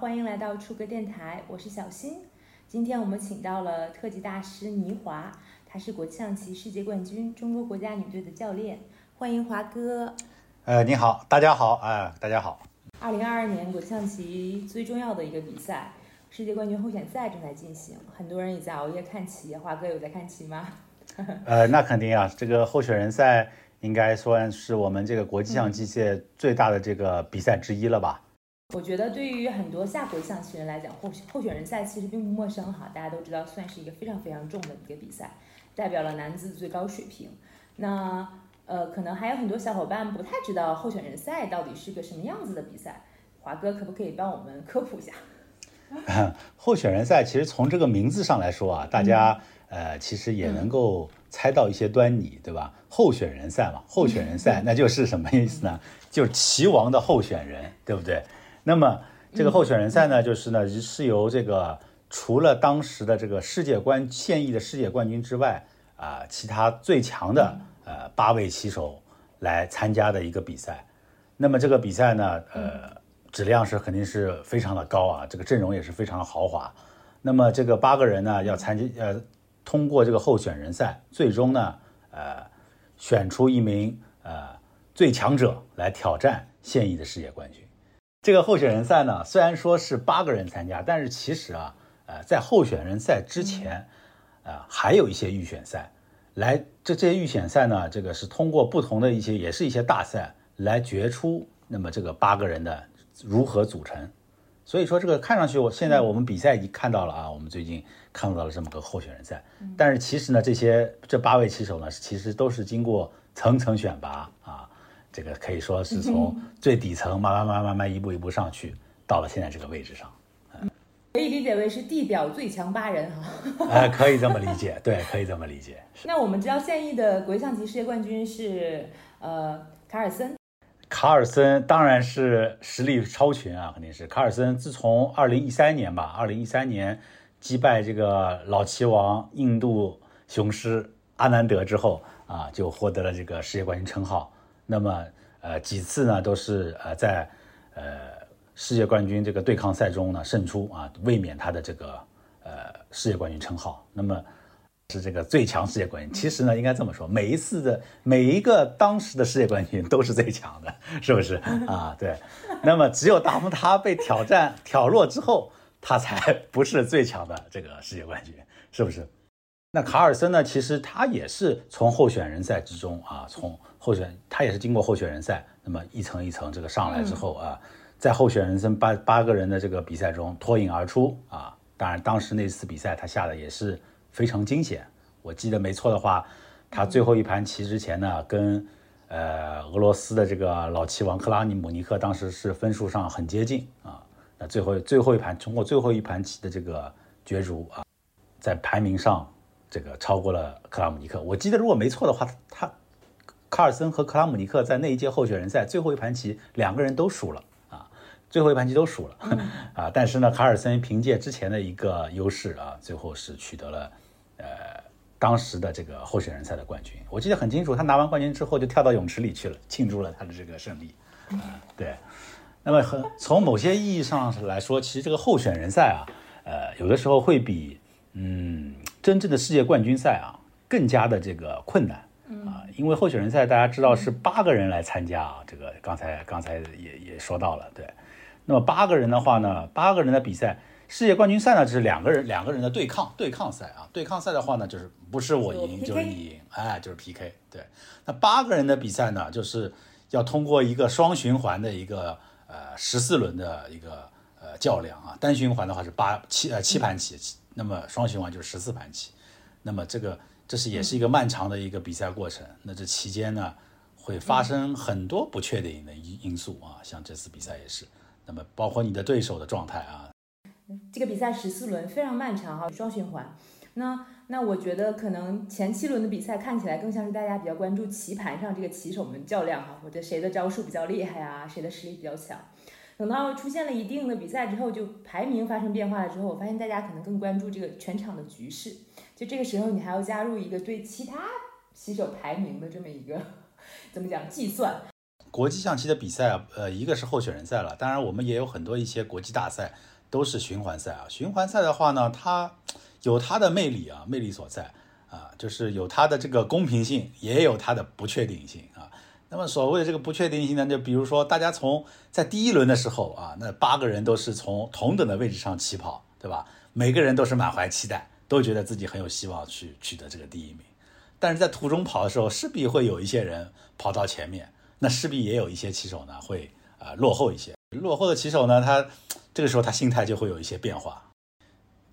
欢迎来到触歌电台，我是小新。今天我们请到了特级大师倪华，他是国际象棋世界冠军，中国国家女队的教练。欢迎华哥。呃，你好，大家好，啊，大家好。二零二二年国际象棋最重要的一个比赛，世界冠军候选赛正在进行，很多人也在熬夜看棋。华哥有在看棋吗？呃，那肯定啊，这个候选人赛应该算是我们这个国际象棋界最大的这个比赛之一了吧？我觉得对于很多下国际象棋人来讲，候候选人赛其实并不陌生哈，大家都知道，算是一个非常非常重的一个比赛，代表了男子最高水平。那呃，可能还有很多小伙伴不太知道候选人赛到底是个什么样子的比赛，华哥可不可以帮我们科普一下？候选人赛其实从这个名字上来说啊，大家呃其实也能够猜到一些端倪，对吧？候选人赛嘛，候选人赛那就是什么意思呢？就是棋王的候选人，对不对？那么这个候选人赛呢，就是呢是由这个除了当时的这个世界冠现役的世界冠军之外啊，其他最强的呃八位棋手来参加的一个比赛。那么这个比赛呢，呃，质量是肯定是非常的高啊，这个阵容也是非常的豪华。那么这个八个人呢要参加呃，通过这个候选人赛，最终呢呃选出一名呃最强者来挑战现役的世界冠军。这个候选人赛呢，虽然说是八个人参加，但是其实啊，呃，在候选人赛之前，呃，还有一些预选赛。来，这这些预选赛呢，这个是通过不同的一些，也是一些大赛来决出那么这个八个人的如何组成。所以说，这个看上去，我现在我们比赛已经看到了啊，我们最近看到了这么个候选人赛。但是其实呢，这些这八位棋手呢，其实都是经过层层选拔啊。这个可以说是从最底层慢慢慢慢慢慢一步一步上去，到了现在这个位置上，可以理解为是地表最强八人哈。哎，可以这么理解，对，可以这么理解。那我们知道现役的国际象棋世界冠军是呃卡尔森，卡尔森当然是实力超群啊，肯定是卡尔森。自从二零一三年吧，二零一三年击败这个老棋王印度雄狮阿南德之后啊，就获得了这个世界冠军称号。那么，呃，几次呢都是呃在呃世界冠军这个对抗赛中呢胜出啊，卫冕他的这个呃世界冠军称号。那么是这个最强世界冠军。其实呢，应该这么说，每一次的每一个当时的世界冠军都是最强的，是不是啊？对。那么只有当他被挑战挑落之后，他才不是最强的这个世界冠军，是不是？那卡尔森呢？其实他也是从候选人赛之中啊，从候选他也是经过候选人赛，那么一层一层这个上来之后啊，在候选人生八八个人的这个比赛中脱颖而出啊。当然，当时那次比赛他下的也是非常惊险。我记得没错的话，他最后一盘棋之前呢，跟呃俄罗斯的这个老棋王克拉尼姆尼克当时是分数上很接近啊。那最后最后一盘通过最后一盘棋的这个角逐啊，在排名上。这个超过了克拉姆尼克，我记得如果没错的话，他卡尔森和克拉姆尼克在那一届候选人赛最后一盘棋，两个人都输了啊，最后一盘棋都输了 啊。但是呢，卡尔森凭借之前的一个优势啊，最后是取得了呃当时的这个候选人赛的冠军。我记得很清楚，他拿完冠军之后就跳到泳池里去了，庆祝了他的这个胜利啊。对，那么很从某些意义上来说，其实这个候选人赛啊，呃，有的时候会比嗯。真正的世界冠军赛啊，更加的这个困难啊，因为候选人赛大家知道是八个人来参加啊，这个刚才刚才也也说到了，对。那么八个人的话呢，八个人的比赛，世界冠军赛呢就是两个人两个人的对抗对抗赛啊，对抗赛的话呢就是不是我赢就是你赢，哎，就是 PK。对，那八个人的比赛呢，就是要通过一个双循环的一个呃十四轮的一个呃较量啊，单循环的话是八七呃七盘棋。那么双循环就是十四盘棋，那么这个这是也是一个漫长的一个比赛过程。那这期间呢，会发生很多不确定的因因素啊，像这次比赛也是。那么包括你的对手的状态啊。这个比赛十四轮非常漫长哈，双循环。那那我觉得可能前七轮的比赛看起来更像是大家比较关注棋盘上这个棋手们较量哈，或者谁的招数比较厉害啊，谁的实力比较强。等到出现了一定的比赛之后，就排名发生变化了之后，我发现大家可能更关注这个全场的局势。就这个时候，你还要加入一个对其他棋手排名的这么一个怎么讲计算？国际象棋的比赛啊，呃，一个是候选人赛了，当然我们也有很多一些国际大赛都是循环赛啊。循环赛的话呢，它有它的魅力啊，魅力所在啊，就是有它的这个公平性，也有它的不确定性啊。那么所谓的这个不确定性呢，就比如说大家从在第一轮的时候啊，那八个人都是从同等的位置上起跑，对吧？每个人都是满怀期待，都觉得自己很有希望去取得这个第一名。但是在途中跑的时候，势必会有一些人跑到前面，那势必也有一些骑手呢会啊落后一些。落后的骑手呢，他这个时候他心态就会有一些变化。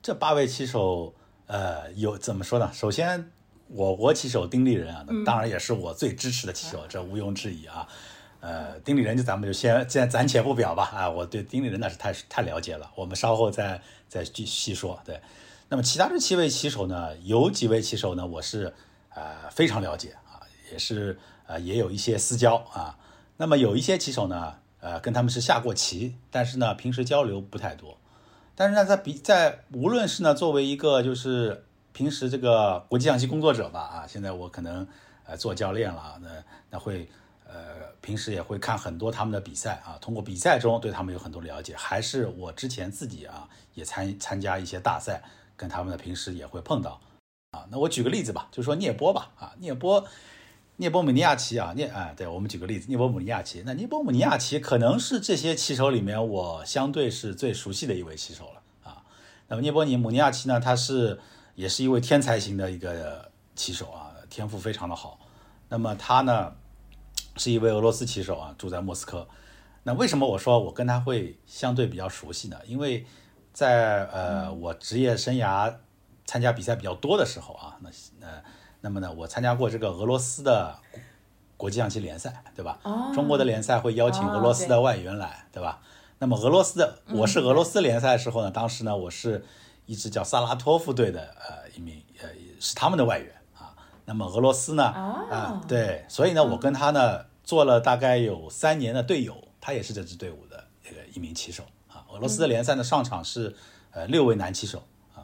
这八位骑手，呃，有怎么说呢？首先。我国骑手丁立人啊，当然也是我最支持的骑手，这毋庸置疑啊。呃，丁立人就咱们就先先暂且不表吧啊，我对丁立人那是太太了解了，我们稍后再再细细说。对，那么其他这七位棋手呢，有几位棋手呢，我是呃非常了解啊，也是呃也有一些私交啊。那么有一些棋手呢，呃跟他们是下过棋，但是呢平时交流不太多。但是呢，在比在无论是呢作为一个就是。平时这个国际象棋工作者吧，啊，现在我可能呃做教练了，那那会呃平时也会看很多他们的比赛啊，通过比赛中对他们有很多了解，还是我之前自己啊也参参加一些大赛，跟他们的平时也会碰到啊。那我举个例子吧，就说聂波吧，啊，聂波聂波姆尼亚奇啊，聂啊，对我们举个例子，聂波姆尼亚奇，那聂波姆尼亚奇可能是这些棋手里面我相对是最熟悉的一位棋手了啊。那么聂波尼姆尼亚奇呢，他是。也是一位天才型的一个棋手啊，天赋非常的好。那么他呢，是一位俄罗斯棋手啊，住在莫斯科。那为什么我说我跟他会相对比较熟悉呢？因为在呃我职业生涯参加比赛比较多的时候啊，那呃那么呢，我参加过这个俄罗斯的国际象棋联赛，对吧？哦中国的联赛会邀请俄罗斯的外援来，对吧？那么俄罗斯的我是俄罗斯联赛的时候呢，当时呢我是。一支叫萨拉托夫队的呃一名呃是他们的外援啊，那么俄罗斯呢啊对，所以呢我跟他呢做了大概有三年的队友，他也是这支队伍的这个一名棋手啊。俄罗斯的联赛呢上场是呃六位男棋手啊，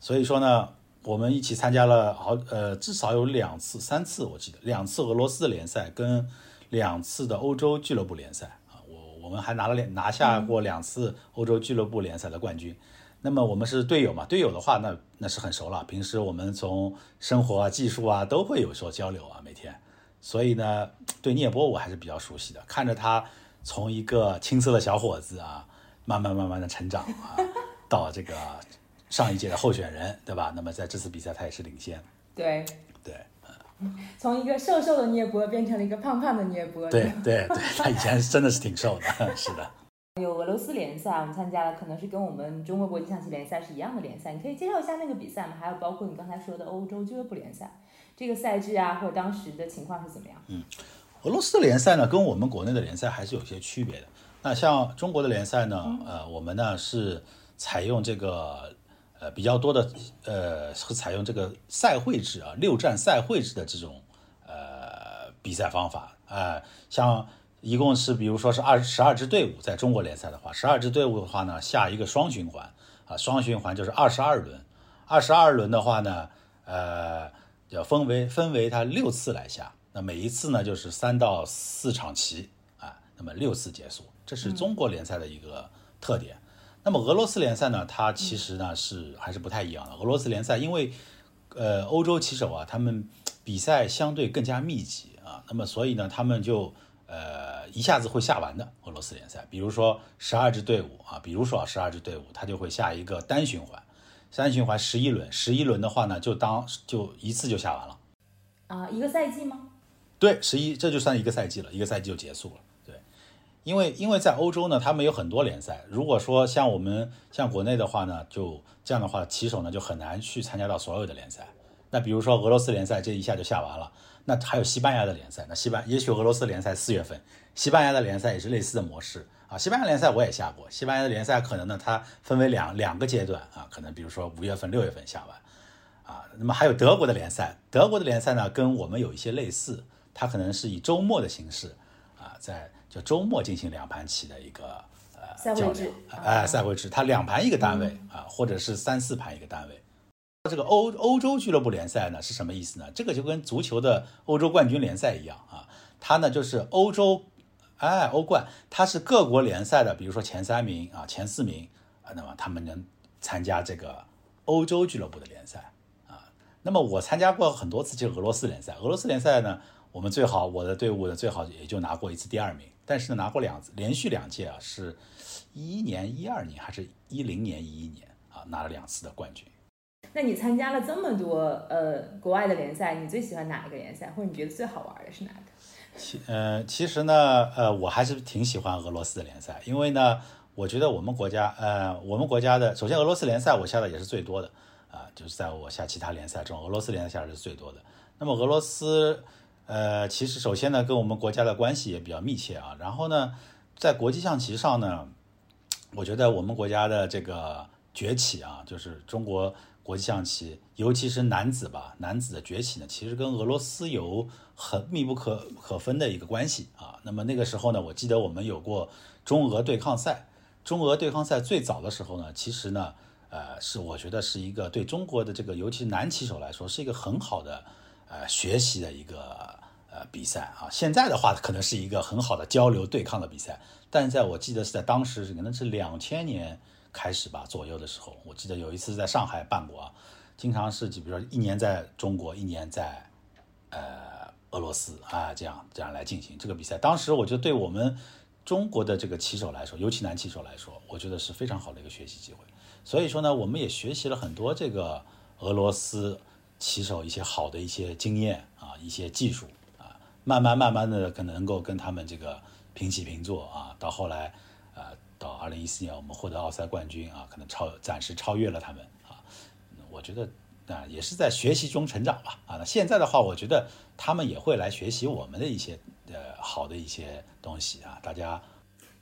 所以说呢我们一起参加了好呃至少有两次三次我记得两次俄罗斯的联赛跟两次的欧洲俱乐部联赛啊，我我们还拿了两拿下过两次欧洲俱乐部联赛的冠军。那么我们是队友嘛？队友的话，那那是很熟了。平时我们从生活啊、技术啊都会有所交流啊，每天。所以呢，对聂波我还是比较熟悉的。看着他从一个青涩的小伙子啊，慢慢慢慢的成长啊，到这个上一届的候选人，对吧？那么在这次比赛他也是领先。对对，嗯。从一个瘦瘦的聂波变成了一个胖胖的聂波。对对对，他以前真的是挺瘦的，是的。有俄罗斯联赛，我们参加了，可能是跟我们中国国际象棋联赛是一样的联赛。你可以介绍一下那个比赛吗？还有包括你刚才说的欧洲俱乐部联赛，这个赛制啊，或者当时的情况是怎么样？嗯，俄罗斯的联赛呢，跟我们国内的联赛还是有些区别的。那像中国的联赛呢，呃，我们呢是采用这个呃比较多的呃是采用这个赛会制啊，六战赛会制的这种呃比赛方法。啊，像。一共是，比如说是二十二支队伍，在中国联赛的话，十二支队伍的话呢，下一个双循环。啊，双循环就是二十二轮，二十二轮的话呢，呃，要分为分为它六次来下，那每一次呢就是三到四场棋。啊，那么六次结束，这是中国联赛的一个特点。那么俄罗斯联赛呢，它其实呢是还是不太一样的。俄罗斯联赛因为呃欧洲棋手啊，他们比赛相对更加密集啊，那么所以呢，他们就呃。一下子会下完的俄罗斯联赛，比如说十二支队伍啊，比如说十二支队伍，它就会下一个单循环，单循环十一轮，十一轮的话呢，就当就一次就下完了。啊，一个赛季吗？对，十一这就算一个赛季了，一个赛季就结束了。因为因为在欧洲呢，他们有很多联赛，如果说像我们像国内的话呢，就这样的话，棋手呢就很难去参加到所有的联赛。那比如说俄罗斯联赛这一下就下完了，那还有西班牙的联赛，那西班也许俄罗斯联赛四月份。西班牙的联赛也是类似的模式啊，西班牙联赛我也下过。西班牙的联赛可能呢，它分为两两个阶段啊，可能比如说五月份、六月份下完啊。那么还有德国的联赛，德国的联赛呢跟我们有一些类似，它可能是以周末的形式啊，在就周末进行两盘棋的一个呃较量，哎，赛会制，它两盘一个单位啊，或者是三四盘一个单位。这个欧欧洲俱乐部联赛呢是什么意思呢？这个就跟足球的欧洲冠军联赛一样啊，它呢就是欧洲。哎，欧冠它是各国联赛的，比如说前三名啊、前四名啊，那么他们能参加这个欧洲俱乐部的联赛啊。那么我参加过很多次，就是俄罗斯联赛。俄罗斯联赛呢，我们最好我的队伍呢最好也就拿过一次第二名，但是呢拿过两次，连续两届啊，是一一年、一二年还是一零年、一一年啊，拿了两次的冠军。那你参加了这么多呃国外的联赛，你最喜欢哪一个联赛，或者你觉得最好玩的是哪个？其呃，其实呢，呃，我还是挺喜欢俄罗斯的联赛，因为呢，我觉得我们国家，呃，我们国家的，首先俄罗斯联赛我下的也是最多的，啊，就是在我下其他联赛中，俄罗斯联赛下的是最多的。那么俄罗斯，呃，其实首先呢，跟我们国家的关系也比较密切啊。然后呢，在国际象棋上呢，我觉得我们国家的这个崛起啊，就是中国。国际象棋，尤其是男子吧，男子的崛起呢，其实跟俄罗斯有很密不可可分的一个关系啊。那么那个时候呢，我记得我们有过中俄对抗赛。中俄对抗赛最早的时候呢，其实呢，呃，是我觉得是一个对中国的这个，尤其男棋手来说，是一个很好的呃学习的一个比赛啊。现在的话，可能是一个很好的交流对抗的比赛，但在我记得是在当时可能是两千年。开始吧，左右的时候，我记得有一次在上海办过，经常是就比如说一年在中国，一年在呃俄罗斯啊，这样这样来进行这个比赛。当时我觉得对我们中国的这个棋手来说，尤其男棋手来说，我觉得是非常好的一个学习机会。所以说呢，我们也学习了很多这个俄罗斯棋手一些好的一些经验啊，一些技术，慢慢慢慢的可能能够跟他们这个平起平坐啊，到后来。呃到二零一四年，我们获得奥赛冠军啊，可能超暂时超越了他们啊。我觉得啊，也是在学习中成长吧啊。那现在的话，我觉得他们也会来学习我们的一些呃好的一些东西啊。大家，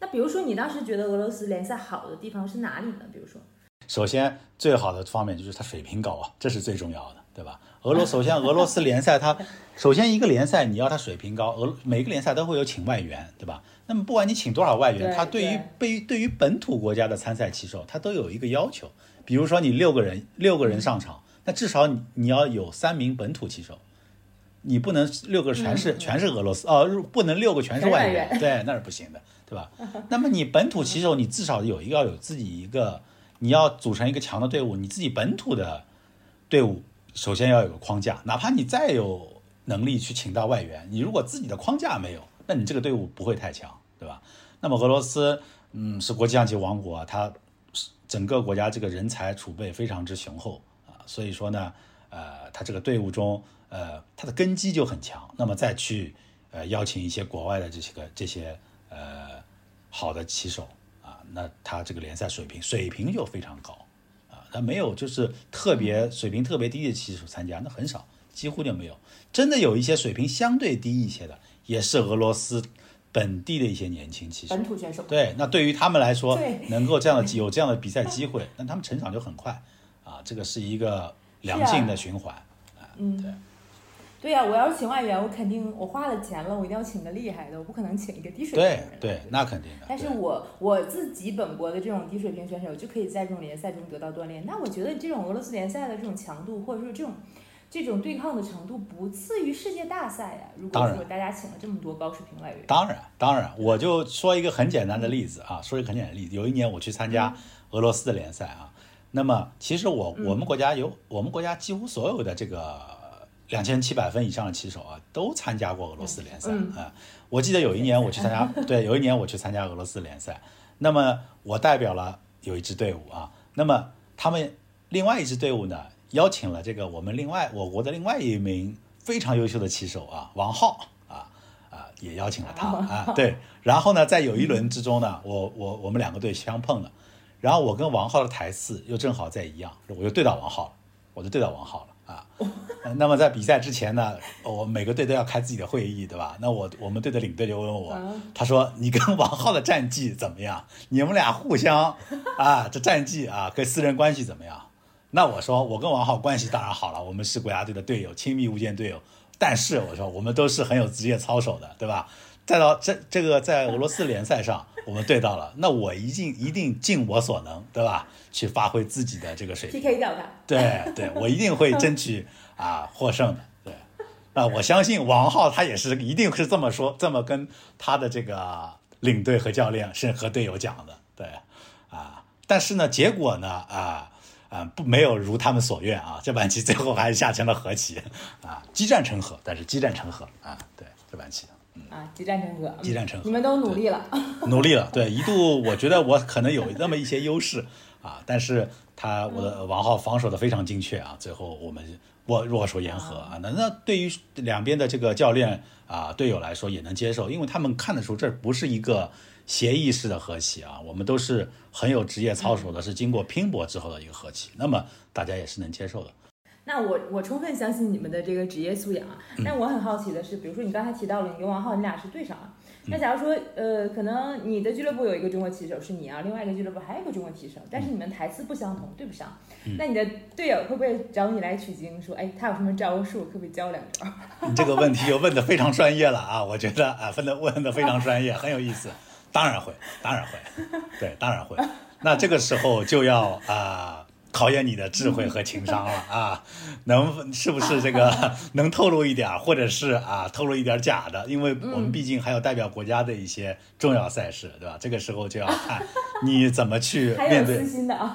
那比如说你当时觉得俄罗斯联赛好的地方是哪里呢？比如说，首先最好的方面就是它水平高啊，这是最重要的。对吧？俄罗首先俄罗斯联赛，它首先一个联赛你要它水平高，俄每个联赛都会有请外援，对吧？那么不管你请多少外援，它对于对对于本土国家的参赛棋手，它都有一个要求。比如说你六个人六个人上场，那至少你你要有三名本土棋手，你不能六个全是全是俄罗斯哦，不能六个全是外援，对，那是不行的，对吧？那么你本土棋手，你至少有一个要有自己一个，你要组成一个强的队伍，你自己本土的队伍。首先要有个框架，哪怕你再有能力去请到外援，你如果自己的框架没有，那你这个队伍不会太强，对吧？那么俄罗斯，嗯，是国际象棋王国，它整个国家这个人才储备非常之雄厚啊，所以说呢，呃，它这个队伍中，呃，它的根基就很强。那么再去呃邀请一些国外的这些个这些呃好的棋手啊，那他这个联赛水平水平就非常高。他没有，就是特别水平特别低的棋手参加，那很少，几乎就没有。真的有一些水平相对低一些的，也是俄罗斯本地的一些年轻棋手，本土选手。对，那对于他们来说，能够这样的有这样的比赛机会，那他们成长就很快啊。这个是一个良性的循环啊。嗯，对。对呀，我要是请外援，我肯定我花了钱了，我一定要请个厉害的，我不可能请一个低水平的人。对对，那肯定的。但是我我自己本国的这种低水平选手就可以在这种联赛中得到锻炼。那我觉得这种俄罗斯联赛的这种强度，或者说这种这种对抗的程度，不次于世界大赛呀。如果说大家请了这么多高水平外援，当然当然，我就说一个很简单的例子啊，说一个很简单的例子。有一年我去参加俄罗斯的联赛啊，那么其实我我们国家有我们国家几乎所有的这个。两千七百分以上的棋手啊，都参加过俄罗斯联赛啊。我记得有一年我去参加，对，有一年我去参加俄罗斯联赛。那么我代表了有一支队伍啊。那么他们另外一支队伍呢，邀请了这个我们另外我国的另外一名非常优秀的棋手啊，王浩啊啊，也邀请了他啊。对，然后呢，在有一轮之中呢，我我我们两个队相碰了，然后我跟王浩的台次又正好在一样，我就对到王浩了，我就对到王浩了。啊，那么在比赛之前呢，我每个队都要开自己的会议，对吧？那我我们队的领队就问我，他说：“你跟王浩的战绩怎么样？你们俩互相啊，这战绩啊，跟私人关系怎么样？”那我说：“我跟王浩关系当然好了，我们是国家队的队友，亲密无间队友。但是我说，我们都是很有职业操守的，对吧？再到这这个在俄罗斯联赛上。”我们对到了，那我一定一定尽我所能，对吧？去发挥自己的这个水平，PK 掉他。对对，我一定会争取 啊获胜的。对，那，我相信王浩他也是一定是这么说，这么跟他的这个领队和教练是和队友讲的，对，啊，但是呢，结果呢，啊啊不没有如他们所愿啊，这盘棋最后还是下成了和棋，啊，激战成和，但是激战成和啊，对这盘棋。啊，激战成和，激战成和，你们都努力了，努力了，对，一度我觉得我可能有那么一些优势啊，但是他我的王浩防守的非常精确啊，最后我们握握手言和啊，那那对于两边的这个教练啊队友来说也能接受，因为他们看得出这不是一个协议式的和棋啊，我们都是很有职业操守的，是经过拼搏之后的一个和棋，那么大家也是能接受的。那我我充分相信你们的这个职业素养啊，但我很好奇的是，比如说你刚才提到了你跟王浩，你俩是对上了。那假如说，呃，可能你的俱乐部有一个中国棋手是你啊，另外一个俱乐部还有一个中国棋手，但是你们台词不相同，对不上。那你的队友会不会找你来取经，说，哎，他有什么招数，可不可以教两招？你这个问题就问的非常专业了啊，我觉得啊，问的问的非常专业，很有意思。当然会，当然会，对，当然会。那这个时候就要啊。考验你的智慧和情商了 啊，能是不是这个 能透露一点，或者是啊透露一点假的？因为我们毕竟还有代表国家的一些重要赛事，对吧？这个时候就要看你怎么去 面对。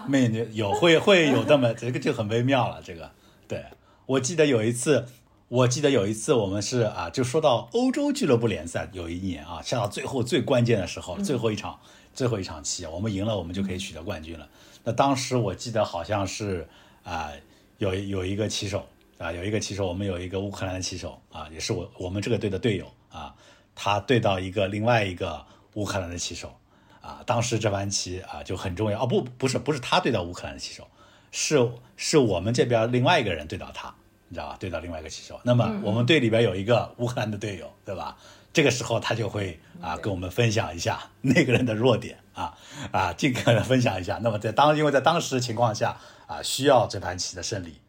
面对有会会有这么这个就很微妙了。这个对我记得有一次，我记得有一次我们是啊，就说到欧洲俱乐部联赛，有一年啊，下到最后最关键的时候，最后一场最后一场棋，我们赢了，我们就可以取得冠军了。那当时我记得好像是啊，有有一个棋手啊，有一个棋手，我们有一个乌克兰的棋手啊，也是我我们这个队的队友啊，他对到一个另外一个乌克兰的棋手啊，当时这盘棋啊就很重要哦，不不是不是他对到乌克兰的棋手，是是我们这边另外一个人对到他，你知道吧？对到另外一个棋手，那么我们队里边有一个乌克兰的队友，对吧？这个时候他就会啊跟我们分享一下 那个人的弱点啊啊尽可能分享一下。那么在当因为在当时的情况下啊需要这盘棋的胜利。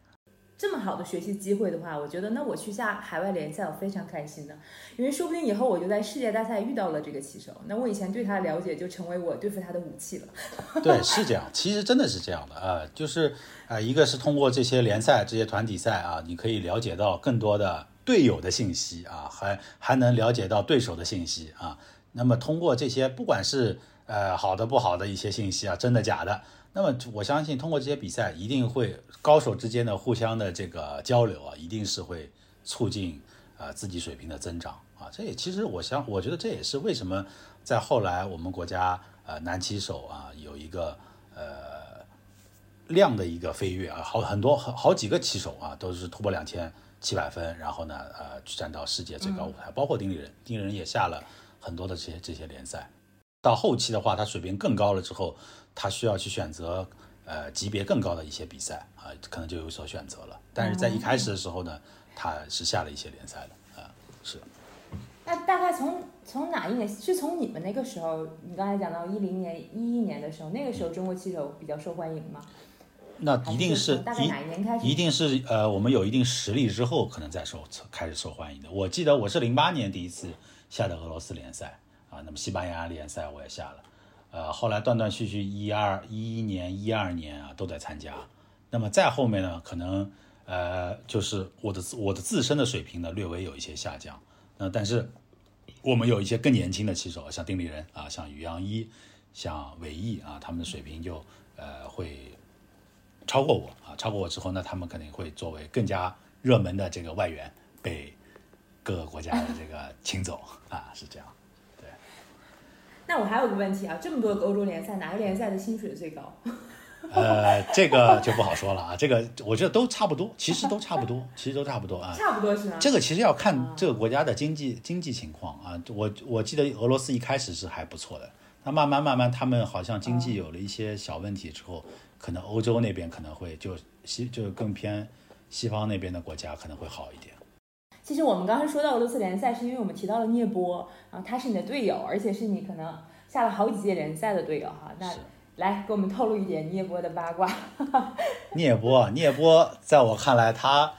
这么好的学习机会的话，我觉得那我去下海外联赛我非常开心的，因为说不定以后我就在世界大赛遇到了这个棋手，那我以前对他的了解就成为我对付他的武器了。对，是这样，其实真的是这样的啊，就是啊一个是通过这些联赛、这些团体赛啊，你可以了解到更多的。队友的信息啊，还还能了解到对手的信息啊。那么通过这些，不管是呃好的不好的一些信息啊，真的假的，那么我相信通过这些比赛，一定会高手之间的互相的这个交流啊，一定是会促进啊自己水平的增长啊。这也其实我想，我觉得这也是为什么在后来我们国家呃男棋手啊有一个呃量的一个飞跃啊，好很多好好几个棋手啊都是突破两千。七百分，然后呢，呃，去站到世界最高舞台，包括丁立人，丁立人也下了很多的这些这些联赛。到后期的话，他水平更高了之后，他需要去选择呃级别更高的一些比赛啊，可能就有所选择了。但是在一开始的时候呢，他是下了一些联赛的啊，是。那大概从从哪一年？是从你们那个时候？你刚才讲到一零年、一一年的时候，那个时候中国棋手比较受欢迎吗？那一定是大概哪一一定是呃，我们有一定实力之后，可能再受开始受欢迎的。我记得我是零八年第一次下的俄罗斯联赛啊，那么西班牙联赛我也下了，呃，后来断断续续一二一一年、一二年啊都在参加。那么再后面呢，可能呃就是我的我的自身的水平呢略微有一些下降。那但是我们有一些更年轻的棋手，像丁立人啊，像于洋一，像韦毅啊，他们的水平就呃会。超过我啊，超过我之后，那他们肯定会作为更加热门的这个外援被各个国家的这个请走啊，是这样。对。那我还有个问题啊，这么多个欧洲联赛，哪个联赛的薪水最高？呃，这个就不好说了啊，这个我觉得都差不多，其实都差不多，其实都差不多啊。差不多是吗？这个其实要看这个国家的经济经济情况啊。我我记得俄罗斯一开始是还不错的，那慢慢慢慢他们好像经济有了一些小问题之后。可能欧洲那边可能会就西就更偏西方那边的国家可能会好一点。其实我们刚才说到俄罗斯联赛，是因为我们提到了聂波，然后他是你的队友，而且是你可能下了好几届联赛的队友哈。那来给我们透露一点聂波的八卦。聂波，聂波，在我看来，他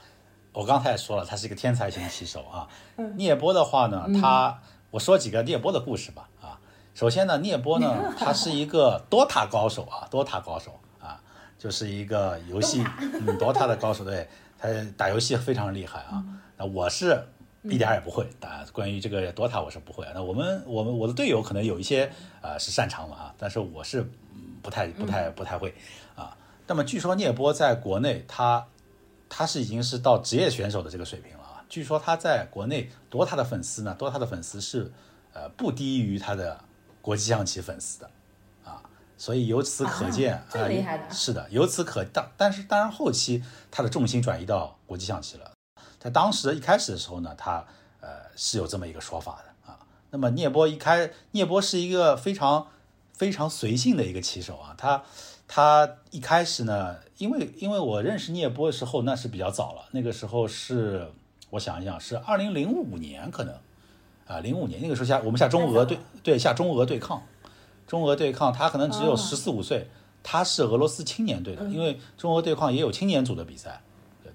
我刚才也说了，他是一个天才型棋手啊。聂波的话呢，他我说几个聂波的故事吧啊。首先呢，聂波呢，他是一个 DOTA 高手啊，DOTA 高手啊。就是一个游戏，嗯，DOTA 的高手对，他打游戏非常厉害啊。那我是一点儿也不会啊，关于这个 DOTA 我是不会。那我们我们我的队友可能有一些呃是擅长的啊，但是我是不太不太不太会啊。那么据说聂波在国内他他是已经是到职业选手的这个水平了啊。据说他在国内 DOTA 的粉丝呢，DOTA 的粉丝是呃不低于他的国际象棋粉丝的。所以由此可见，这么厉害的，是的，由此可但但是当然后期他的重心转移到国际象棋了。在当时一开始的时候呢，他呃是有这么一个说法的啊。那么聂波一开，聂波是一个非常非常随性的一个棋手啊。他他一开始呢，因为因为我认识聂波的时候那是比较早了，那个时候是我想一想是二零零五年可能啊零五年那个时候下我们下中俄对对下中俄对抗。中俄对抗，他可能只有十四五岁，他是俄罗斯青年队的，因为中俄对抗也有青年组的比赛，对，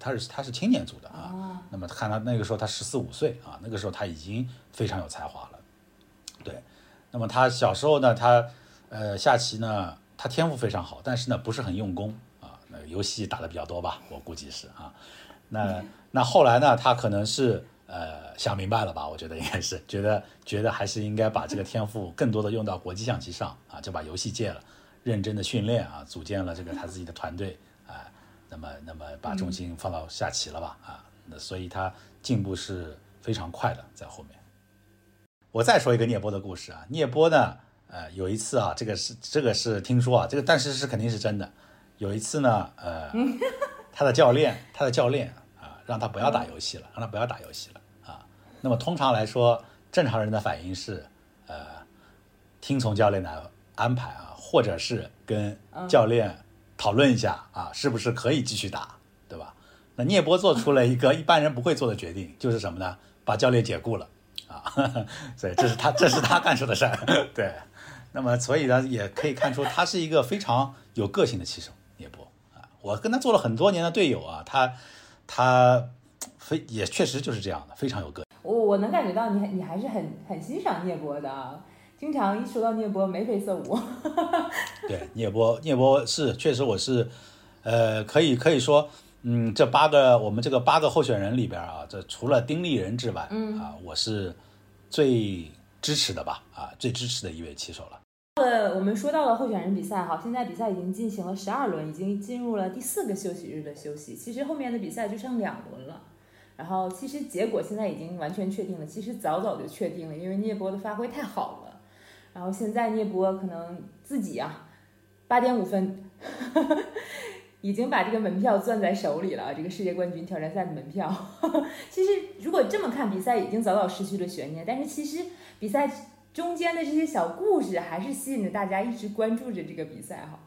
他是他是青年组的啊。那么看他那个时候他十四五岁啊，那个时候他已经非常有才华了，对。那么他小时候呢，他呃下棋呢，他天赋非常好，但是呢不是很用功啊，那游戏打的比较多吧，我估计是啊。那那后来呢，他可能是。呃，想明白了吧？我觉得应该是觉得觉得还是应该把这个天赋更多的用到国际象棋上啊，就把游戏戒了，认真的训练啊，组建了这个他自己的团队啊，那么那么把重心放到下棋了吧啊，那所以他进步是非常快的在后面。我再说一个聂波的故事啊，聂波呢，呃，有一次啊，这个是这个是听说啊，这个但是是肯定是真的。有一次呢，呃，他的教练他的教练啊，让他不要打游戏了，让他不要打游戏了啊。那么通常来说，正常人的反应是，呃，听从教练的安排啊，或者是跟教练讨论一下啊，是不是可以继续打，对吧？那聂波做出了一个一般人不会做的决定，就是什么呢？把教练解雇了啊！所以这是他这是他干出的事儿。对，那么所以呢，也可以看出他是一个非常有个性的棋手，聂波啊。我跟他做了很多年的队友啊，他他非也确实就是这样的，非常有个性。我我能感觉到你你还是很很欣赏聂波的，经常一说到聂波眉飞色舞。对，聂波聂波是确实我是，呃，可以可以说，嗯，这八个我们这个八个候选人里边啊，这除了丁立人之外，嗯啊，我是最支持的吧，啊，最支持的一位棋手了。呃，我们说到了候选人比赛哈，现在比赛已经进行了十二轮，已经进入了第四个休息日的休息，其实后面的比赛就剩两轮了。然后其实结果现在已经完全确定了，其实早早就确定了，因为聂波的发挥太好了。然后现在聂波可能自己啊，八点五分，已经把这个门票攥在手里了，这个世界冠军挑战赛的门票。其实如果这么看，比赛已经早早失去了悬念，但是其实比赛中间的这些小故事还是吸引着大家一直关注着这个比赛哈。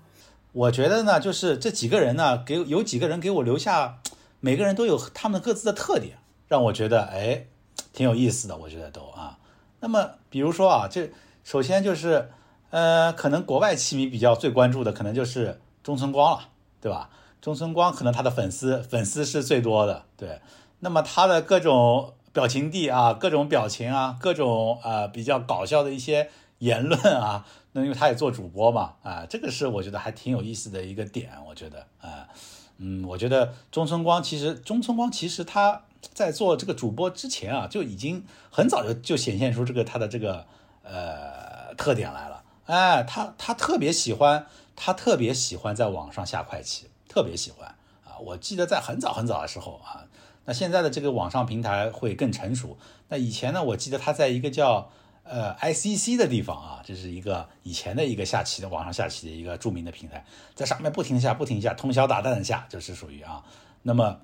我觉得呢，就是这几个人呢，给有几个人给我留下。每个人都有他们各自的特点，让我觉得哎，挺有意思的。我觉得都啊，那么比如说啊，这首先就是呃，可能国外棋迷比较最关注的，可能就是中村光了，对吧？中村光可能他的粉丝粉丝是最多的，对。那么他的各种表情帝啊，各种表情啊，各种啊比较搞笑的一些言论啊，那因为他也做主播嘛，啊，这个是我觉得还挺有意思的一个点，我觉得啊。嗯，我觉得中村光其实，中村光其实他在做这个主播之前啊，就已经很早就就显现出这个他的这个呃特点来了。哎，他他特别喜欢，他特别喜欢在网上下快棋，特别喜欢啊。我记得在很早很早的时候啊，那现在的这个网上平台会更成熟。那以前呢，我记得他在一个叫。呃，I C C 的地方啊，这是一个以前的一个下棋的网上下棋的一个著名的平台，在上面不停下，不停下，通宵达旦的下，就是属于啊。那么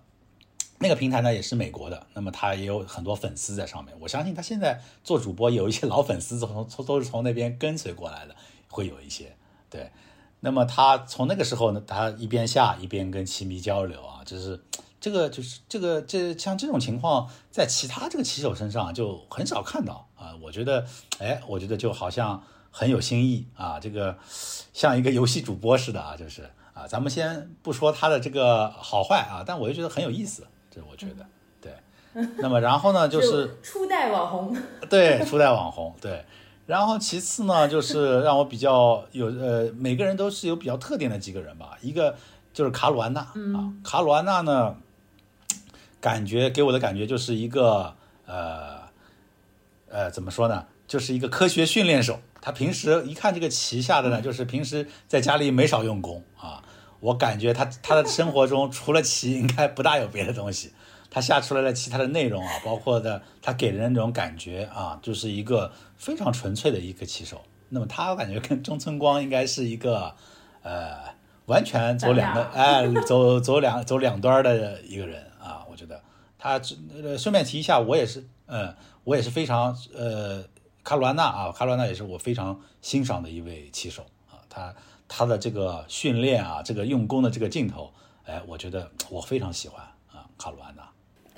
那个平台呢，也是美国的，那么他也有很多粉丝在上面。我相信他现在做主播，有一些老粉丝从从都是从那边跟随过来的，会有一些对。那么他从那个时候呢，他一边下一边跟棋迷交流啊，就是这个就是这个这像这种情况，在其他这个棋手身上就很少看到。啊，我觉得，哎，我觉得就好像很有新意啊，这个像一个游戏主播似的啊，就是啊，咱们先不说他的这个好坏啊，但我就觉得很有意思，这我觉得对。那么然后呢，就是初代网红，对，初代网红，对。然后其次呢，就是让我比较有呃，每个人都是有比较特点的几个人吧，一个就是卡鲁安娜啊，卡鲁安娜呢，感觉给我的感觉就是一个呃呃怎么说呢，就是一个科学训练手。他平时一看这个棋下的呢，就是平时在家里没少用功啊。我感觉他他的生活中除了棋，应该不大有别的东西。他下出来的其他的内容啊，包括的他给人那种感觉啊，就是一个非常纯粹的一个棋手。那么他我感觉跟中村光应该是一个呃完全走两个哎走走两走两端的一个人啊。我觉得他呃顺便提一下，我也是嗯我也是非常呃卡罗安娜啊，卡罗安娜也是我非常欣赏的一位棋手啊。他他的这个训练啊，这个用功的这个劲头，哎，我觉得我非常喜欢啊，卡罗安娜。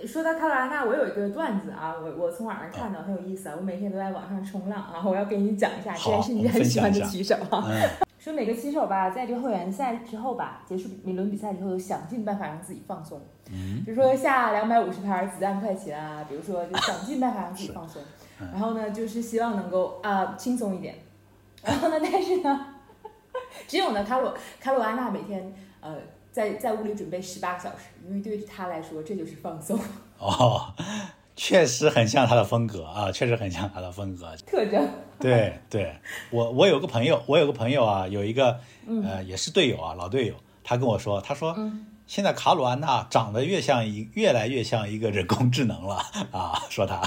说到卡罗安娜，我有一个段子啊，我我从网上看到很有意思啊，我每天都在网上冲浪啊，我要给你讲一下，既然是你很喜欢的棋手啊。说每个棋手吧，在这个会员赛之后吧，结束每轮比赛之后，都想尽办法让自己放松。嗯。比如说下两百五十盘子弹快钱啊，比如说就想尽办法让自己放松。然后呢，就是希望能够啊轻松一点。然后呢，但是呢，只有呢卡鲁卡鲁安娜每天呃。在在屋里准备十八个小时，因为对于他来说，这就是放松。哦，确实很像他的风格啊，确实很像他的风格特征。对对，我我有个朋友，我有个朋友啊，有一个呃也是队友啊，老队友，他跟我说，他说现在卡鲁安娜长得越像一越来越像一个人工智能了啊，说他，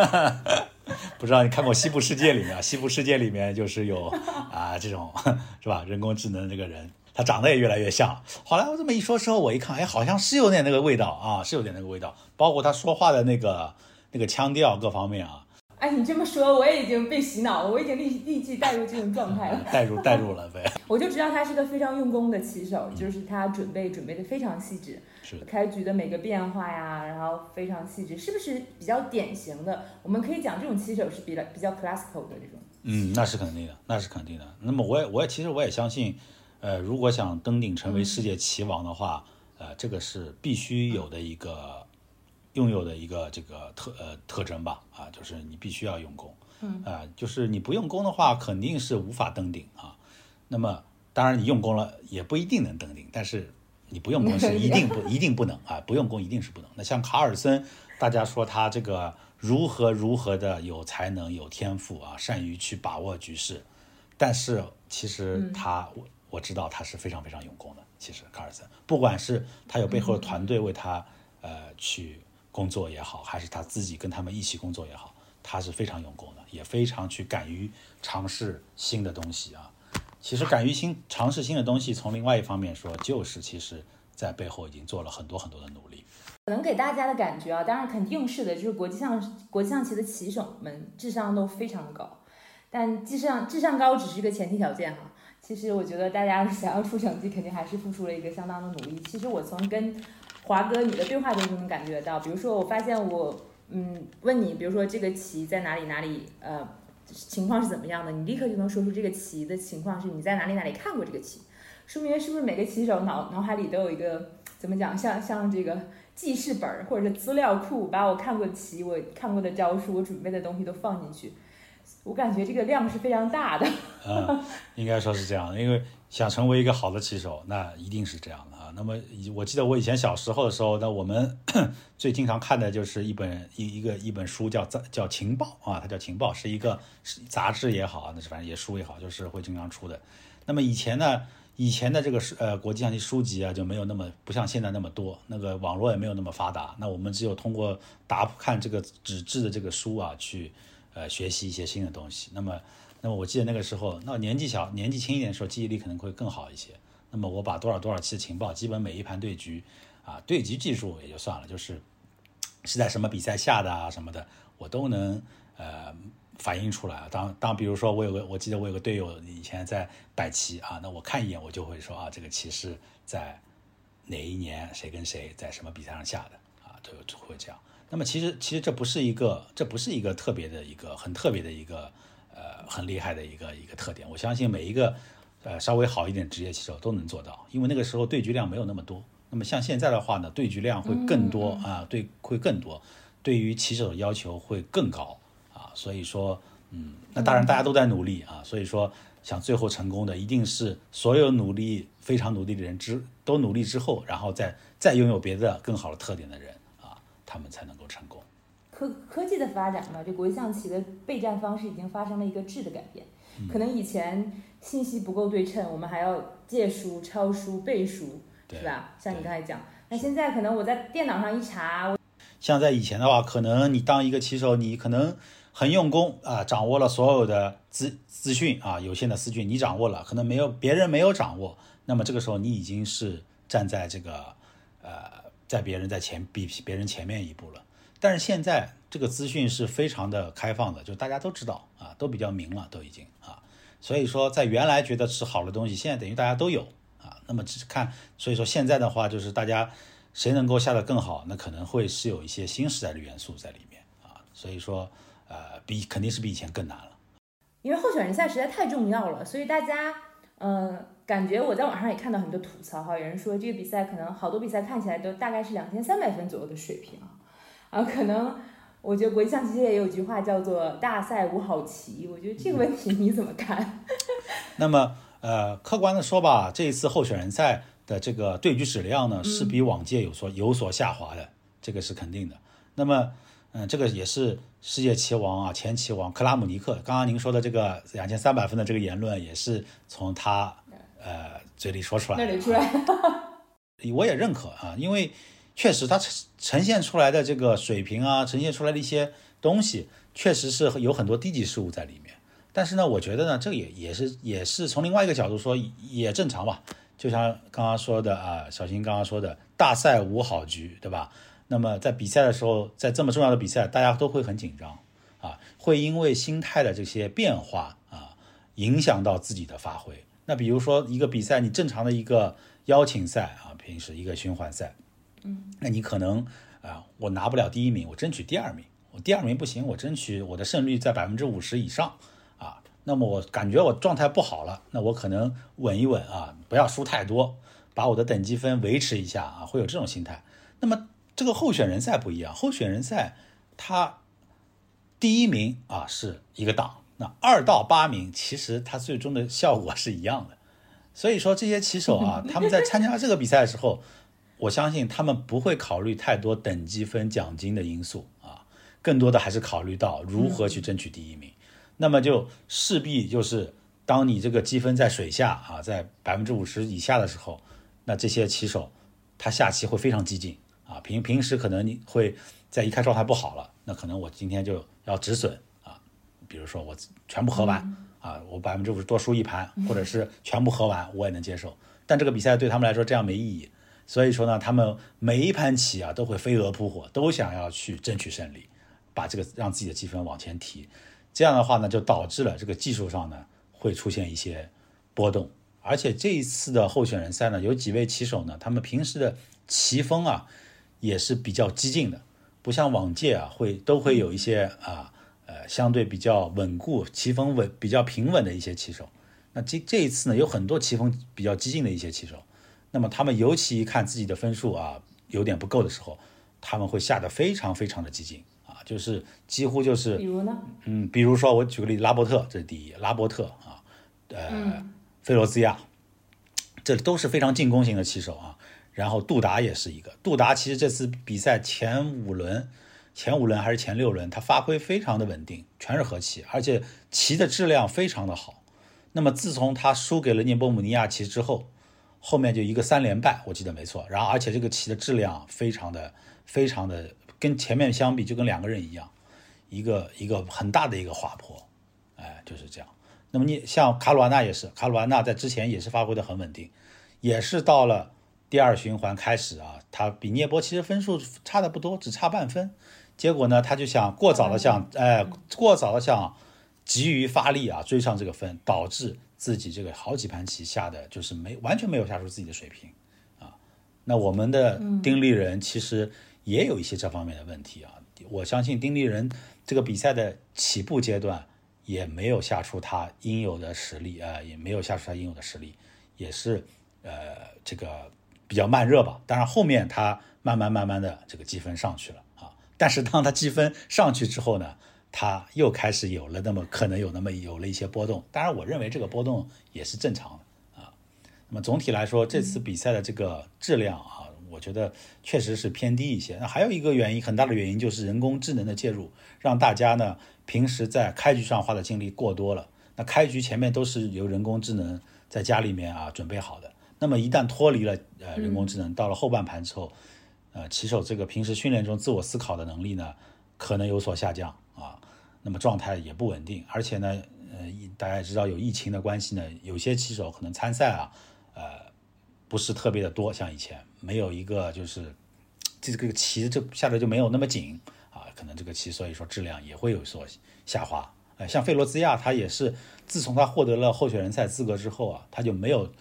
不知道你看过《西部世界》里面，《西部世界》里面就是有啊这种是吧，人工智能这个人。他长得也越来越像。后来我这么一说之后，我一看，哎，好像是有点那个味道啊，是有点那个味道。包括他说话的那个那个腔调各方面啊。哎，你这么说，我也已经被洗脑了，我已经立立即带入这种状态了。带入带入了呗。我就知道他是个非常用功的棋手，就是他准备准备的非常细致，是开局的每个变化呀，然后非常细致，是不是比较典型的？我们可以讲这种棋手是比较比较 classical 的这种。嗯，那是肯定的，那是肯定的。那么我也我也其实我也相信。呃，如果想登顶成为世界棋王的话，呃，这个是必须有的一个拥有的一个这个特呃特征吧，啊，就是你必须要用功，嗯，啊，就是你不用功的话，肯定是无法登顶啊。那么，当然你用功了也不一定能登顶，但是你不用功是一定不 一定不能啊，不用功一定是不能。那像卡尔森，大家说他这个如何如何的有才能、有天赋啊，善于去把握局势，但是其实他我。我知道他是非常非常用功的。其实卡尔森，不管是他有背后的团队为他呃去工作也好，还是他自己跟他们一起工作也好，他是非常用功的，也非常去敢于尝试新的东西啊。其实敢于新尝试新的东西，从另外一方面说，就是其实在背后已经做了很多很多的努力。可能给大家的感觉啊，当然肯定是的，就是国际象国际象棋的棋手们智商都非常高，但智商智商高只是一个前提条件哈。其实我觉得大家想要出成绩，肯定还是付出了一个相当的努力。其实我从跟华哥你的对话中就能感觉到，比如说我发现我，嗯，问你，比如说这个棋在哪里哪里，呃，情况是怎么样的，你立刻就能说出这个棋的情况是你在哪里哪里看过这个棋，说明是不是每个棋手脑脑海里都有一个怎么讲，像像这个记事本或者是资料库，把我看过的棋、我看过的招数、我准备的东西都放进去。我感觉这个量是非常大的。嗯，应该说是这样的，因为想成为一个好的棋手，那一定是这样的。那么，我记得我以前小时候的时候，那我们 最经常看的就是一本一一个一本书，叫《叫情报》啊，它叫《情报》，是一个杂志也好，那是反正也书也好，就是会经常出的。那么以前呢，以前的这个呃国际象棋书籍啊就没有那么不像现在那么多，那个网络也没有那么发达，那我们只有通过打看这个纸质的这个书啊去。呃，学习一些新的东西。那么，那么我记得那个时候，那年纪小、年纪轻一点的时候，记忆力可能会更好一些。那么我把多少多少期的情报，基本每一盘对局，啊，对局技术也就算了，就是是在什么比赛下的啊什么的，我都能呃反映出来。当当比如说我有个，我记得我有个队友以前在摆棋啊，那我看一眼我就会说啊，这个棋是在哪一年谁跟谁在什么比赛上下的啊，就就会这样。那么其实其实这不是一个这不是一个特别的一个很特别的一个呃很厉害的一个一个特点。我相信每一个呃稍微好一点职业棋手都能做到，因为那个时候对局量没有那么多。那么像现在的话呢，对局量会更多啊，对会更多，对于棋手的要求会更高啊。所以说，嗯，那当然大家都在努力啊。所以说想最后成功的，一定是所有努力非常努力的人之都努力之后，然后再再拥有别的更好的特点的人啊，他们才能够成功。科科技的发展嘛，这国际象棋的备战方式已经发生了一个质的改变。可能以前信息不够对称，我们还要借书、抄书、背书，是吧？像你刚才讲，那现在可能我在电脑上一查，像在以前的话，可能你当一个棋手，你可能。很用功啊，掌握了所有的资资讯啊，有限的资讯你掌握了，可能没有别人没有掌握，那么这个时候你已经是站在这个呃，在别人在前比别人前面一步了。但是现在这个资讯是非常的开放的，就大家都知道啊，都比较明了，都已经啊，所以说在原来觉得是好的东西，现在等于大家都有啊。那么只看，所以说现在的话就是大家谁能够下得更好，那可能会是有一些新时代的元素在里面啊，所以说。呃，比肯定是比以前更难了，因为候选人赛实在太重要了，所以大家，嗯，感觉我在网上也看到很多吐槽哈，有人说这个比赛可能好多比赛看起来都大概是两千三百分左右的水平啊，啊，可能我觉得国际象棋界也有句话叫做“大赛无好棋”，我觉得这个问题你怎么看？那么，呃，客观的说吧，这一次候选人赛的这个对局质量呢，是比往届有所有所下滑的，这个是肯定的。那么。嗯，这个也是世界棋王啊，前棋王克拉姆尼克。刚刚您说的这个两千三百分的这个言论，也是从他呃嘴里说出来的。那里出来，我也认可啊，因为确实他呈呈现出来的这个水平啊，呈现出来的一些东西，确实是有很多低级失误在里面。但是呢，我觉得呢，这个也也是也是从另外一个角度说也正常吧。就像刚刚说的啊，小新刚刚说的，大赛无好局，对吧？那么在比赛的时候，在这么重要的比赛，大家都会很紧张啊，会因为心态的这些变化啊，影响到自己的发挥。那比如说一个比赛，你正常的一个邀请赛啊，平时一个循环赛，嗯，那你可能啊，我拿不了第一名，我争取第二名，我第二名不行，我争取我的胜率在百分之五十以上啊。那么我感觉我状态不好了，那我可能稳一稳啊，不要输太多，把我的等级分维持一下啊，会有这种心态。那么。这个候选人赛不一样，候选人赛，它第一名啊是一个档，那二到八名其实它最终的效果是一样的。所以说这些棋手啊，他们在参加这个比赛的时候，我相信他们不会考虑太多等积分、奖金的因素啊，更多的还是考虑到如何去争取第一名。那么就势必就是当你这个积分在水下啊，在百分之五十以下的时候，那这些棋手他下棋会非常激进。啊，平平时可能你会在一看状态不好了，那可能我今天就要止损啊，比如说我全部合完啊，我百分之五十多输一盘，或者是全部合完，我也能接受。但这个比赛对他们来说这样没意义，所以说呢，他们每一盘棋啊都会飞蛾扑火，都想要去争取胜利，把这个让自己的积分往前提。这样的话呢，就导致了这个技术上呢会出现一些波动。而且这一次的候选人赛呢，有几位棋手呢，他们平时的棋风啊。也是比较激进的，不像往届啊，会都会有一些啊，呃，相对比较稳固、棋风稳、比较平稳的一些棋手。那这这一次呢，有很多棋风比较激进的一些棋手。那么他们尤其一看自己的分数啊有点不够的时候，他们会下得非常非常的激进啊，就是几乎就是，比如呢？嗯，比如说我举个例子，拉伯特这是第一，拉伯特啊，呃，菲罗兹亚，这都是非常进攻型的棋手啊。然后杜达也是一个，杜达其实这次比赛前五轮，前五轮还是前六轮，他发挥非常的稳定，全是和棋，而且棋的质量非常的好。那么自从他输给了涅波姆尼亚棋之后，后面就一个三连败，我记得没错。然后而且这个棋的质量非常的非常的跟前面相比就跟两个人一样，一个一个很大的一个滑坡，哎，就是这样。那么你像卡鲁安娜也是，卡鲁安娜在之前也是发挥的很稳定，也是到了。第二循环开始啊，他比聂波其实分数差的不多，只差半分。结果呢，他就想过早的想，哎，过早的想急于发力啊，追上这个分，导致自己这个好几盘棋下的就是没完全没有下出自己的水平啊。那我们的丁立人其实也有一些这方面的问题啊。我相信丁立人这个比赛的起步阶段也没有下出他应有的实力啊，也没有下出他应有的实力，也是呃这个。比较慢热吧，当然后面他慢慢慢慢的这个积分上去了啊。但是当他积分上去之后呢，他又开始有了那么可能有那么有了一些波动。当然，我认为这个波动也是正常的啊。那么总体来说，这次比赛的这个质量啊。我觉得确实是偏低一些。那还有一个原因，很大的原因就是人工智能的介入，让大家呢平时在开局上花的精力过多了。那开局前面都是由人工智能在家里面啊准备好的。那么一旦脱离了呃人工智能，到了后半盘之后，呃骑手这个平时训练中自我思考的能力呢可能有所下降啊。那么状态也不稳定，而且呢，呃大家也知道有疫情的关系呢，有些骑手可能参赛啊，呃不是特别的多，像以前。没有一个就是，这个棋就下来就没有那么紧啊，可能这个棋所以说质量也会有所下滑。哎，像费罗兹亚他也是，自从他获得了候选人赛资格之后啊，他就没有，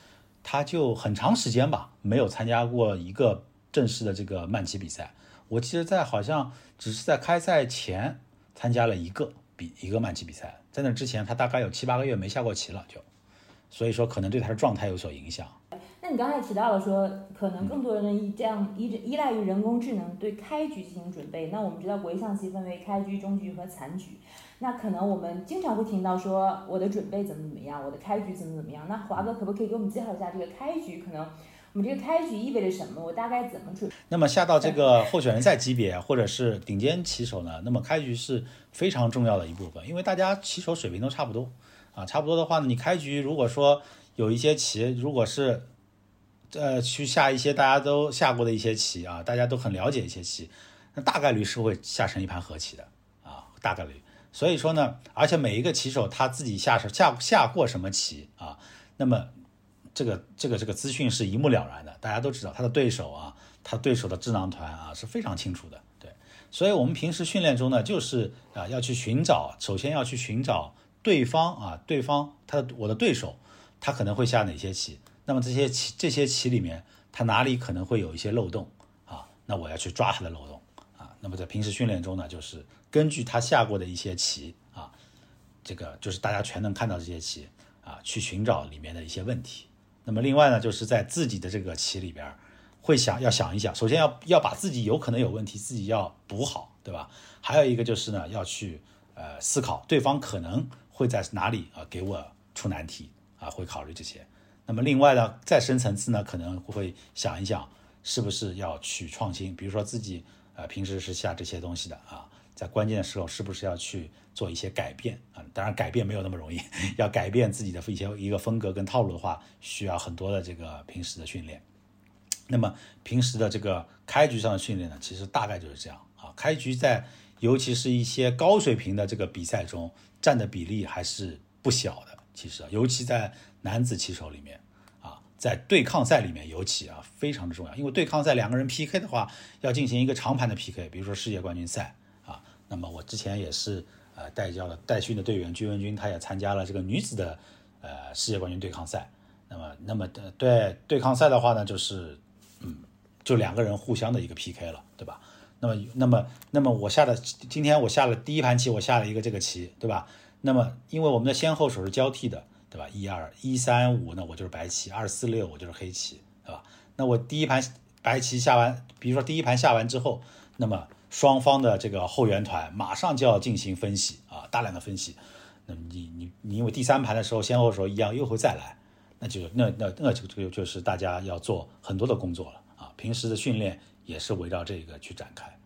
他就很长时间吧没有参加过一个正式的这个慢棋比赛。我记得在好像只是在开赛前参加了一个比一个慢棋比赛，在那之前他大概有七八个月没下过棋了，就，所以说可能对他的状态有所影响。那你刚才提到了说，可能更多人依这样依依赖于人工智能对开局进行准备。那我们知道国际象棋分为开局、中局和残局。那可能我们经常会听到说，我的准备怎么怎么样，我的开局怎么怎么样。那华哥可不可以给我们介绍一下这个开局？可能我们这个开局意味着什么？我大概怎么准？那么下到这个候选人赛级别或者是顶尖棋手呢？那么开局是非常重要的一部分，因为大家棋手水平都差不多啊，差不多的话呢，你开局如果说有一些棋，如果是呃，去下一些大家都下过的一些棋啊，大家都很了解一些棋，那大概率是会下成一盘和棋的啊，大概率。所以说呢，而且每一个棋手他自己下手下下过什么棋啊，那么这个这个这个资讯是一目了然的，大家都知道他的对手啊，他对手的智囊团啊是非常清楚的。对，所以我们平时训练中呢，就是啊要去寻找，首先要去寻找对方啊，对方他的我的对手他可能会下哪些棋。那么这些棋这些棋里面，他哪里可能会有一些漏洞啊？那我要去抓他的漏洞啊。那么在平时训练中呢，就是根据他下过的一些棋啊，这个就是大家全能看到这些棋啊，去寻找里面的一些问题。那么另外呢，就是在自己的这个棋里边，会想要想一想，首先要要把自己有可能有问题自己要补好，对吧？还有一个就是呢，要去呃思考对方可能会在哪里啊给我出难题啊，会考虑这些。那么另外呢，再深层次呢，可能会想一想，是不是要去创新？比如说自己呃平时是下这些东西的啊，在关键的时候是不是要去做一些改变啊？当然改变没有那么容易，要改变自己的一些一个风格跟套路的话，需要很多的这个平时的训练。那么平时的这个开局上的训练呢，其实大概就是这样啊。开局在尤其是一些高水平的这个比赛中占的比例还是不小的，其实尤其在。男子棋手里面，啊，在对抗赛里面尤其啊非常的重要，因为对抗赛两个人 PK 的话，要进行一个长盘的 PK，比如说世界冠军赛。那么我之前也是呃带教的带训的队员鞠文军，他也参加了这个女子的呃世界冠军对抗赛。那么那么的对对抗赛的话呢，就是嗯，就两个人互相的一个 PK 了，对吧？那么那么那么我下的今天我下了第一盘棋，我下了一个这个棋，对吧？那么因为我们的先后手是交替的。对吧？一二一三五，那我就是白棋；二四六，我就是黑棋，对吧？那我第一盘白棋下完，比如说第一盘下完之后，那么双方的这个后援团马上就要进行分析啊，大量的分析。那么你你你，因为第三盘的时候先后手一样又会再来，那就那那那就就就是大家要做很多的工作了啊。平时的训练也是围绕这个去展开，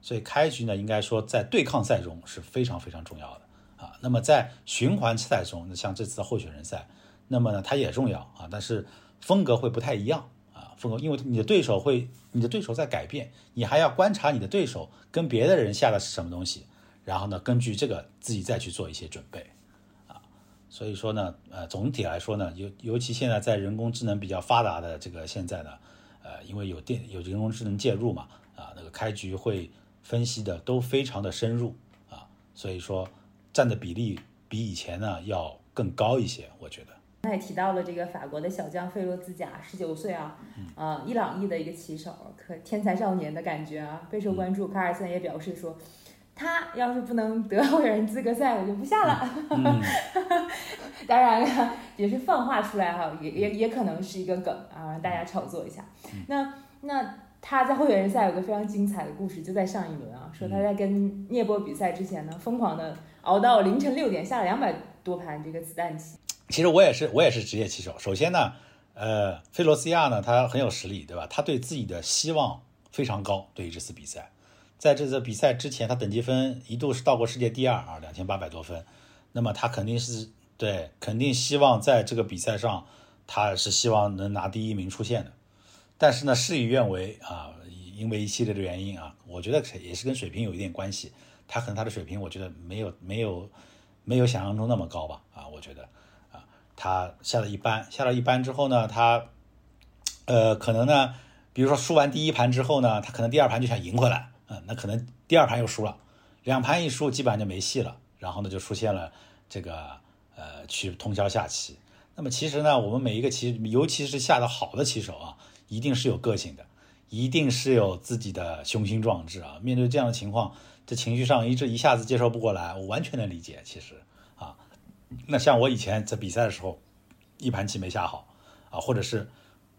所以开局呢，应该说在对抗赛中是非常非常重要的。啊，那么在循环赛中，那像这次的候选人赛，那么呢，它也重要啊，但是风格会不太一样啊，风格，因为你的对手会，你的对手在改变，你还要观察你的对手跟别的人下的是什么东西，然后呢，根据这个自己再去做一些准备啊，所以说呢，呃，总体来说呢，尤尤其现在在人工智能比较发达的这个现在呢，呃，因为有电有人工智能介入嘛，啊，那个开局会分析的都非常的深入啊，所以说。占的比例比以前呢要更高一些，我觉得。他也提到了这个法国的小将费洛兹贾，十九岁啊，啊，伊朗裔的一个棋手，可天才少年的感觉啊，备受关注。卡尔森也表示说，他要是不能得候选人资格赛，我就不下了。当然了，也是放话出来哈，也也也可能是一个梗啊，让大家炒作一下。那那。他在候选人赛有个非常精彩的故事，就在上一轮啊，说他在跟聂波比赛之前呢，疯狂的熬到凌晨六点，下了两百多盘这个子弹棋。其实我也是，我也是职业棋手。首先呢，呃，费罗斯亚呢，他很有实力，对吧？他对自己的希望非常高。对于这次比赛，在这次比赛之前，他等级分一度是到过世界第二啊，两千八百多分。那么他肯定是对，肯定希望在这个比赛上，他是希望能拿第一名出现的。但是呢，事与愿违啊，因为一系列的原因啊，我觉得也是跟水平有一点关系。他可能他的水平，我觉得没有没有没有想象中那么高吧？啊，我觉得。他下了一班，下了一班之后呢，他，呃，可能呢，比如说输完第一盘之后呢，他可能第二盘就想赢回来，嗯，那可能第二盘又输了，两盘一输，基本上就没戏了，然后呢，就出现了这个呃，去通宵下棋。那么其实呢，我们每一个棋，尤其是下的好的棋手啊，一定是有个性的，一定是有自己的雄心壮志啊。面对这样的情况，这情绪上一直一下子接受不过来，我完全能理解，其实。那像我以前在比赛的时候，一盘棋没下好啊，或者是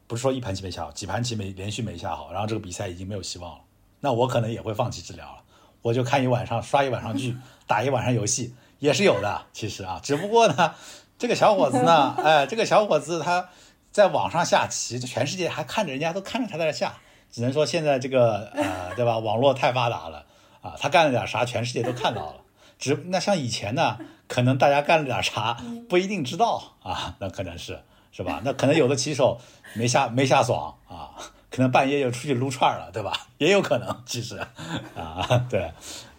不是说一盘棋没下好，几盘棋没连续没下好，然后这个比赛已经没有希望了，那我可能也会放弃治疗了，我就看一晚上刷一晚上剧，打一晚上游戏也是有的。其实啊，只不过呢，这个小伙子呢，哎，这个小伙子他在网上下棋，全世界还看着人家都看着他在那下，只能说现在这个呃，对吧？网络太发达了啊，他干了点啥，全世界都看到了。只那像以前呢？可能大家干了点啥不一定知道啊，那可能是是吧？那可能有的棋手没下没下爽啊，可能半夜又出去撸串了，对吧？也有可能，其实啊，对，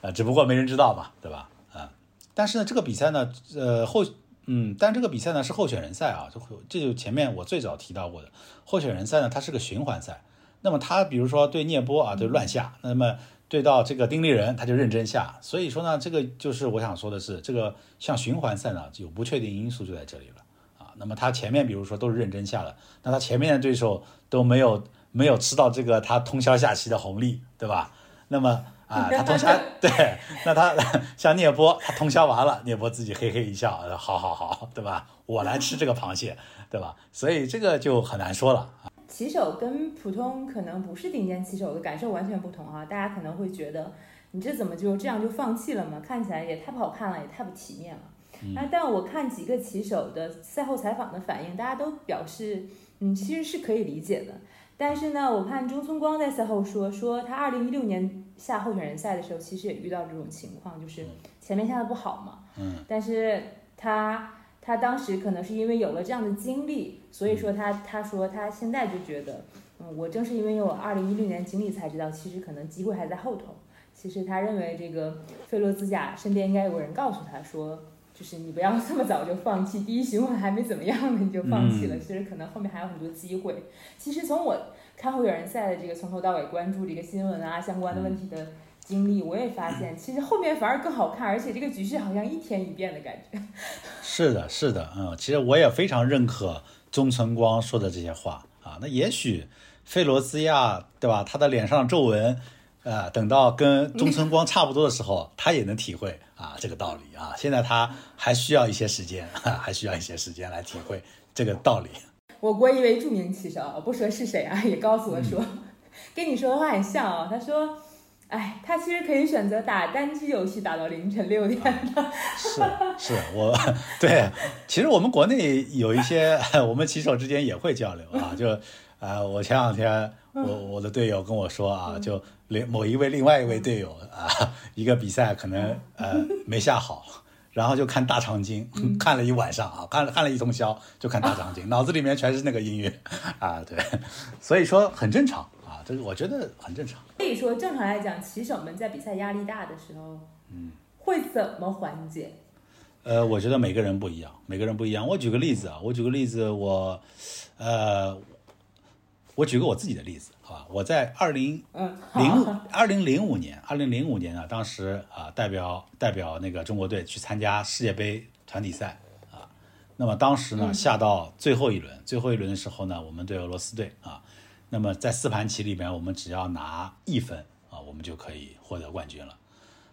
呃，只不过没人知道嘛，对吧？啊，但是呢，这个比赛呢，呃，后嗯，但这个比赛呢是候选人赛啊，就这就前面我最早提到过的候选人赛呢，它是个循环赛。那么他比如说对聂波啊，就乱下，那么。对到这个丁立人，他就认真下，所以说呢，这个就是我想说的是，这个像循环赛呢，有不确定因素就在这里了啊。那么他前面比如说都是认真下了，那他前面的对手都没有没有吃到这个他通宵下棋的红利，对吧？那么啊，他通宵 对，那他 像聂波，他通宵完了，聂波自己嘿嘿一笑，好好好，对吧？我来吃这个螃蟹，对吧？所以这个就很难说了啊。棋手跟普通可能不是顶尖棋手的感受完全不同啊！大家可能会觉得，你这怎么就这样就放弃了嘛？看起来也太不好看了，也太不体面了。那但我看几个棋手的赛后采访的反应，大家都表示，嗯，其实是可以理解的。但是呢，我看中村光在赛后说，说他二零一六年下候选人赛的时候，其实也遇到这种情况，就是前面下的不好嘛。嗯。但是他。他当时可能是因为有了这样的经历，所以说他他说他现在就觉得，嗯，我正是因为有二零一六年经历才知道，其实可能机会还在后头。其实他认为这个费洛兹贾身边应该有个人告诉他说，就是你不要这么早就放弃，第一循环还没怎么样呢你就放弃了，其实可能后面还有很多机会。其实从我看候选人赛的这个从头到尾关注这个新闻啊相关的问题的。经历我也发现，其实后面反而更好看，而且这个局势好像一天一变的感觉。是的，是的，嗯，其实我也非常认可钟晨光说的这些话啊。那也许费罗兹亚，对吧？他的脸上皱纹，呃，等到跟钟晨光差不多的时候，他也能体会啊这个道理啊。现在他还需要一些时间，还需要一些时间来体会这个道理。我国一位著名棋手，不说是谁啊，也告诉我说，跟你说的话很像哦。他说。哎，他其实可以选择打单机游戏，打到凌晨六点的。是是，我对，其实我们国内有一些，我们棋手之间也会交流啊。就，呃，我前两天我我的队友跟我说啊，就另某一位另外一位队友啊，一个比赛可能呃没下好，然后就看大长今，看了一晚上啊，看了看了一通宵，就看大长今，脑子里面全是那个音乐啊，对，所以说很正常。这个我觉得很正常。可以说，正常来讲，棋手们在比赛压力大的时候，嗯，会怎么缓解？呃，我觉得每个人不一样，每个人不一样。我举个例子啊，我举个例子，我，呃，我举个我自己的例子，好吧？我在二零零二零零五年，二零零五年啊，当时啊，代表代表那个中国队去参加世界杯团体赛啊，那么当时呢，下到最后一轮，最后一轮的时候呢，我们对俄罗斯队啊。那么在四盘棋里面，我们只要拿一分啊，我们就可以获得冠军了。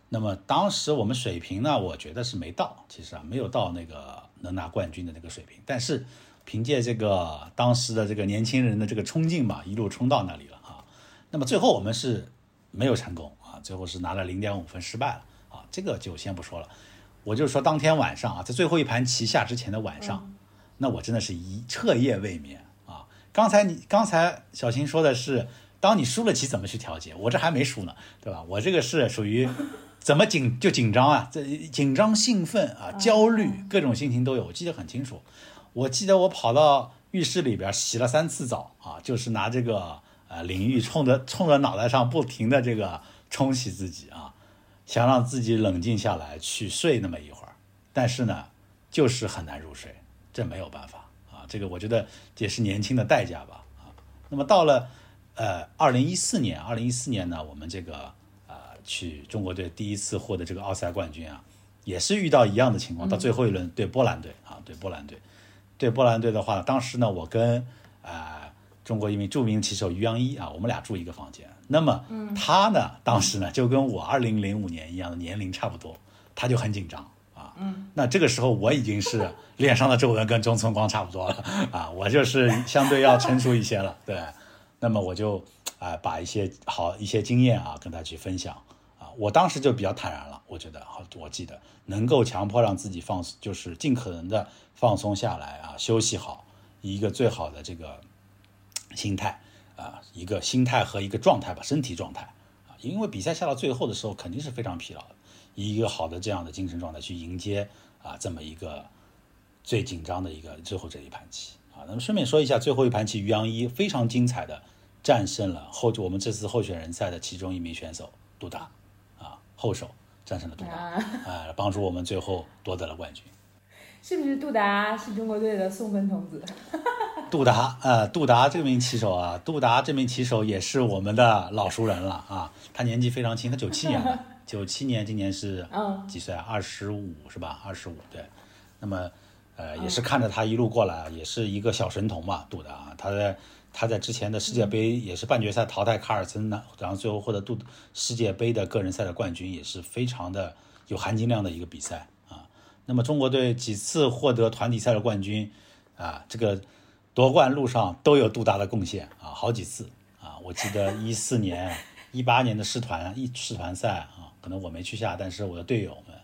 那么当时我们水平呢，我觉得是没到，其实啊没有到那个能拿冠军的那个水平。但是凭借这个当时的这个年轻人的这个冲劲嘛，一路冲到那里了啊。那么最后我们是没有成功啊，最后是拿了零点五分失败了啊，这个就先不说了。我就说当天晚上啊，在最后一盘棋下之前的晚上，那我真的是一彻夜未眠。刚才你刚才小新说的是，当你输了棋怎么去调节？我这还没输呢，对吧？我这个是属于怎么紧就紧张啊，这紧张、兴奋啊、焦虑，各种心情都有，我记得很清楚。我记得我跑到浴室里边洗了三次澡啊，就是拿这个呃淋浴冲着冲着脑袋上不停的这个冲洗自己啊。想让自己冷静下来去睡那么一会儿，但是呢，就是很难入睡，这没有办法啊。这个我觉得也是年轻的代价吧啊。那么到了呃二零一四年，二零一四年呢，我们这个呃去中国队第一次获得这个奥赛冠军啊，也是遇到一样的情况，到最后一轮对波兰队啊，对波兰队，对波兰队的话，当时呢，我跟啊中国一名著名棋手于洋一啊，我们俩住一个房间。那么他呢，当时呢就跟我二零零五年一样的年龄差不多，他就很紧张啊。那这个时候我已经是 脸上的皱纹跟中村光差不多了啊，我就是相对要成熟一些了。对，那么我就啊把一些好一些经验啊跟他去分享啊，我当时就比较坦然了，我觉得好，我记得能够强迫让自己放，就是尽可能的放松下来啊，休息好，一个最好的这个心态。啊，一个心态和一个状态吧，身体状态啊，因为比赛下到最后的时候肯定是非常疲劳的，以一个好的这样的精神状态去迎接啊这么一个最紧张的一个最后这一盘棋啊。那么顺便说一下，最后一盘棋于洋一非常精彩的战胜了后我们这次候选人赛的其中一名选手杜达啊，后手战胜了杜达 啊，帮助我们最后夺得了冠军。是不是杜达是中国队的送分童子？杜达，呃，杜达这名棋手啊，杜达这名棋手也是我们的老熟人了啊。他年纪非常轻，他九七年的，九七年，今年是几岁啊？二十五是吧？二十五，对。那么，呃，也是看着他一路过来，也是一个小神童嘛，杜达。他在他在之前的世界杯也是半决赛淘汰卡尔森的，然后最后获得杜世界杯的个人赛的冠军，也是非常的有含金量的一个比赛啊。那么中国队几次获得团体赛的冠军，啊，这个夺冠路上都有杜达的贡献啊，好几次啊。我记得一四年、一八年的世团一世团赛啊，可能我没去下，但是我的队友们，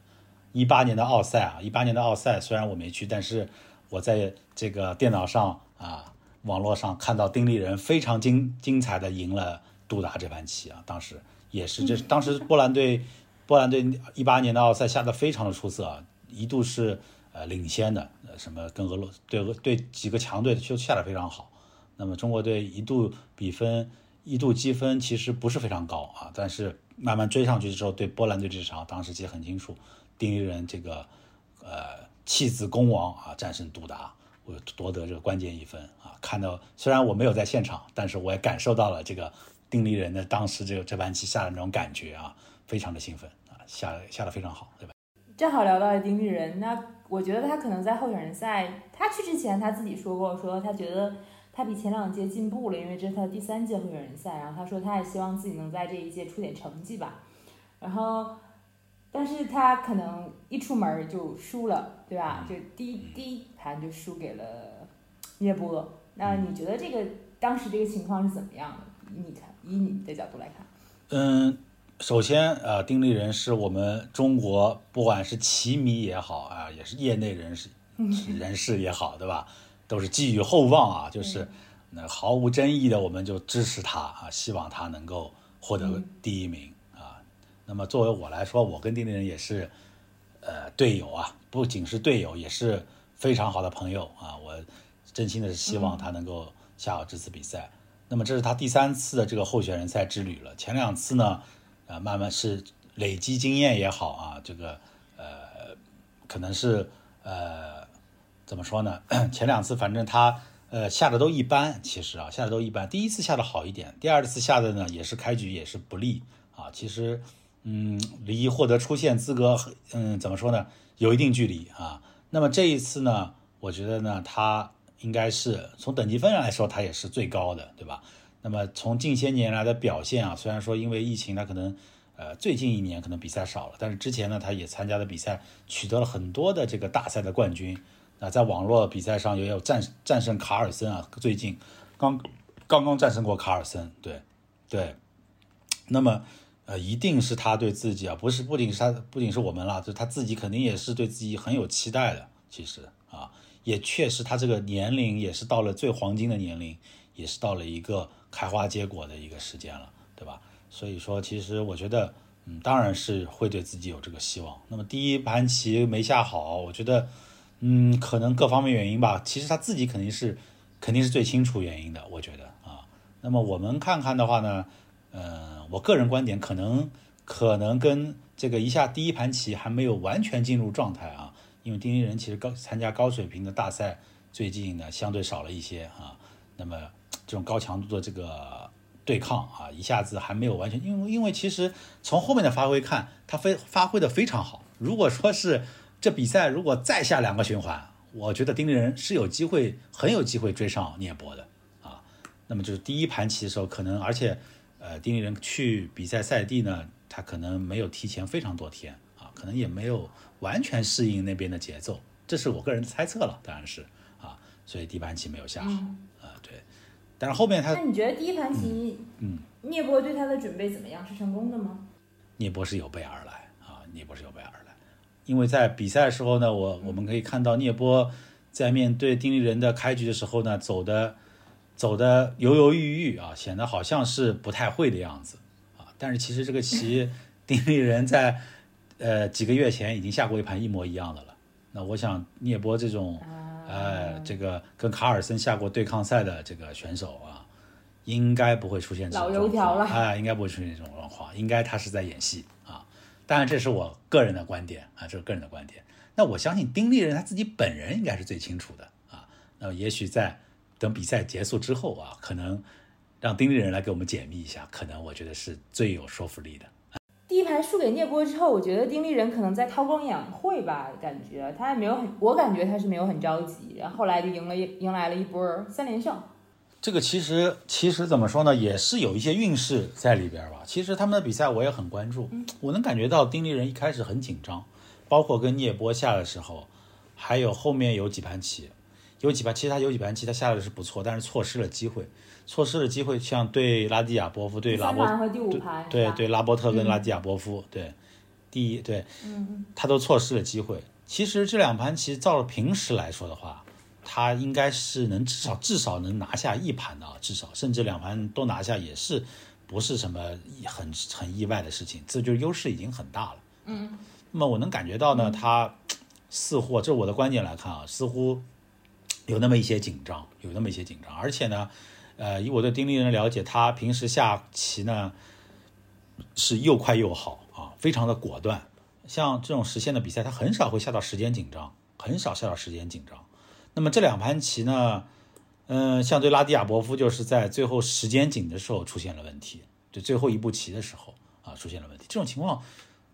一八年的奥赛啊，一八年的奥赛虽然我没去，但是我在这个电脑上啊、网络上看到丁立人非常精精彩的赢了杜达这盘棋啊，当时也是这当时波兰队波兰队一八年的奥赛下的非常的出色啊。一度是呃领先的，呃什么跟俄罗对俄对几个强队就下的非常好。那么中国队一度比分一度积分其实不是非常高啊，但是慢慢追上去之后，对波兰队这场当时记得很清楚，丁立人这个呃弃子攻王啊战胜杜达，我夺得这个关键一分啊。看到虽然我没有在现场，但是我也感受到了这个丁立人的当时这个这盘棋下的那种感觉啊，非常的兴奋啊，下下的非常好，对吧？正好聊到了丁立人，那我觉得他可能在候选人赛，他去之前他自己说过，说他觉得他比前两届进步了，因为这是他第三届候选人赛，然后他说他也希望自己能在这一届出点成绩吧。然后，但是他可能一出门就输了，对吧？就第一第一盘就输给了聂波。那你觉得这个当时这个情况是怎么样的？以你看，以你的角度来看，嗯。首先，呃，丁立人是我们中国不管是棋迷也好啊，也是业内人士 人士也好，对吧？都是寄予厚望啊，就是那毫无争议的，我们就支持他啊，希望他能够获得第一名啊。那么作为我来说，我跟丁立人也是呃队友啊，不仅是队友，也是非常好的朋友啊。我真心的是希望他能够下好这次比赛。那么这是他第三次的这个候选人赛之旅了，前两次呢？啊，慢慢是累积经验也好啊，这个呃，可能是呃，怎么说呢？前两次反正他呃下的都一般，其实啊下的都一般。第一次下的好一点，第二次下的呢也是开局也是不利啊。其实嗯，离获得出线资格嗯怎么说呢，有一定距离啊。那么这一次呢，我觉得呢，他应该是从等级分上来说，他也是最高的，对吧？那么从近些年来的表现啊，虽然说因为疫情，他可能，呃，最近一年可能比赛少了，但是之前呢，他也参加的比赛，取得了很多的这个大赛的冠军。啊，在网络比赛上也有战战胜卡尔森啊，最近刚刚刚战胜过卡尔森，对。对，那么呃，一定是他对自己啊，不是不仅是他，不仅是我们啦，就他自己肯定也是对自己很有期待的。其实啊，也确实他这个年龄也是到了最黄金的年龄，也是到了一个开花结果的一个时间了，对吧？所以说，其实我觉得，嗯，当然是会对自己有这个希望。那么第一盘棋没下好，我觉得，嗯，可能各方面原因吧。其实他自己肯定是肯定是最清楚原因的，我觉得啊。那么我们看看的话呢，呃，我个人观点可能可能跟这个一下第一盘棋还没有完全进入状态啊，因为丁立人其实高参加高水平的大赛最近呢相对少了一些啊。那么这种高强度的这个。对抗啊，一下子还没有完全，因为因为其实从后面的发挥看，他非发挥的非常好。如果说是这比赛如果再下两个循环，我觉得丁立人是有机会，很有机会追上聂博的啊。那么就是第一盘棋的时候，可能而且呃，丁立人去比赛赛地呢，他可能没有提前非常多天啊，可能也没有完全适应那边的节奏，这是我个人的猜测了，当然是啊，所以第一盘棋没有下好啊，对。但是后面他，那你觉得第一盘棋，嗯，聂波对他的准备怎么样？是成功的吗？聂波是有备而来啊，聂波是有备而来，因为在比赛的时候呢，我我们可以看到聂波在面对丁立人的开局的时候呢，走的走的犹犹豫豫啊，显得好像是不太会的样子啊。但是其实这个棋，丁立人在呃几个月前已经下过一盘一模一样的了。那我想聂波这种。呃，这个跟卡尔森下过对抗赛的这个选手啊，应该不会出现这种状况啊，应该不会出现这种状况，应该他是在演戏啊。当然，这是我个人的观点啊，这是个人的观点。那我相信丁立人他自己本人应该是最清楚的啊。那也许在等比赛结束之后啊，可能让丁立人来给我们解密一下，可能我觉得是最有说服力的。第一盘输给聂波之后，我觉得丁立人可能在韬光养晦吧，感觉他也没有很，我感觉他是没有很着急，然后后来就赢了，迎来了一波三连胜。这个其实其实怎么说呢，也是有一些运势在里边吧。其实他们的比赛我也很关注，我能感觉到丁立人一开始很紧张，包括跟聂波下的时候，还有后面有几盘棋，有几盘其实他有几盘棋他下的是不错，但是错失了机会。错失了机会，像对拉蒂亚波夫，对拉波，对对拉波特跟拉蒂亚波夫，对第一对，他都错失了机会。其实这两盘棋，照平时来说的话，他应该是能至少至少能拿下一盘的啊，至少甚至两盘都拿下也是不是什么很很意外的事情，这就优势已经很大了。嗯，那么我能感觉到呢，他似乎，这是我的观点来看啊，似乎有那么一些紧张，有那么一些紧张，而且呢。呃，以我对丁立人的了解，他平时下棋呢是又快又好啊，非常的果断。像这种实线的比赛，他很少会下到时间紧张，很少下到时间紧张。那么这两盘棋呢，嗯，像对拉迪亚伯夫，就是在最后时间紧的时候出现了问题，就最后一步棋的时候啊出现了问题。这种情况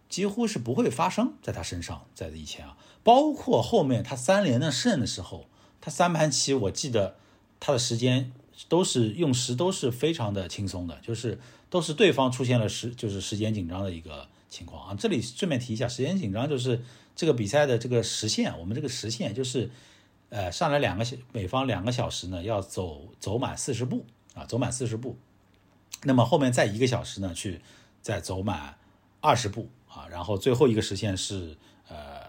几乎是不会发生在他身上，在以前啊，包括后面他三连的胜的时候，他三盘棋我记得他的时间。都是用时都是非常的轻松的，就是都是对方出现了时就是时间紧张的一个情况啊。这里顺便提一下，时间紧张就是这个比赛的这个时限，我们这个时限就是，呃，上来两个小每方两个小时呢要走走满四十步啊，走满四十步，那么后面再一个小时呢去再走满二十步啊，然后最后一个时限是呃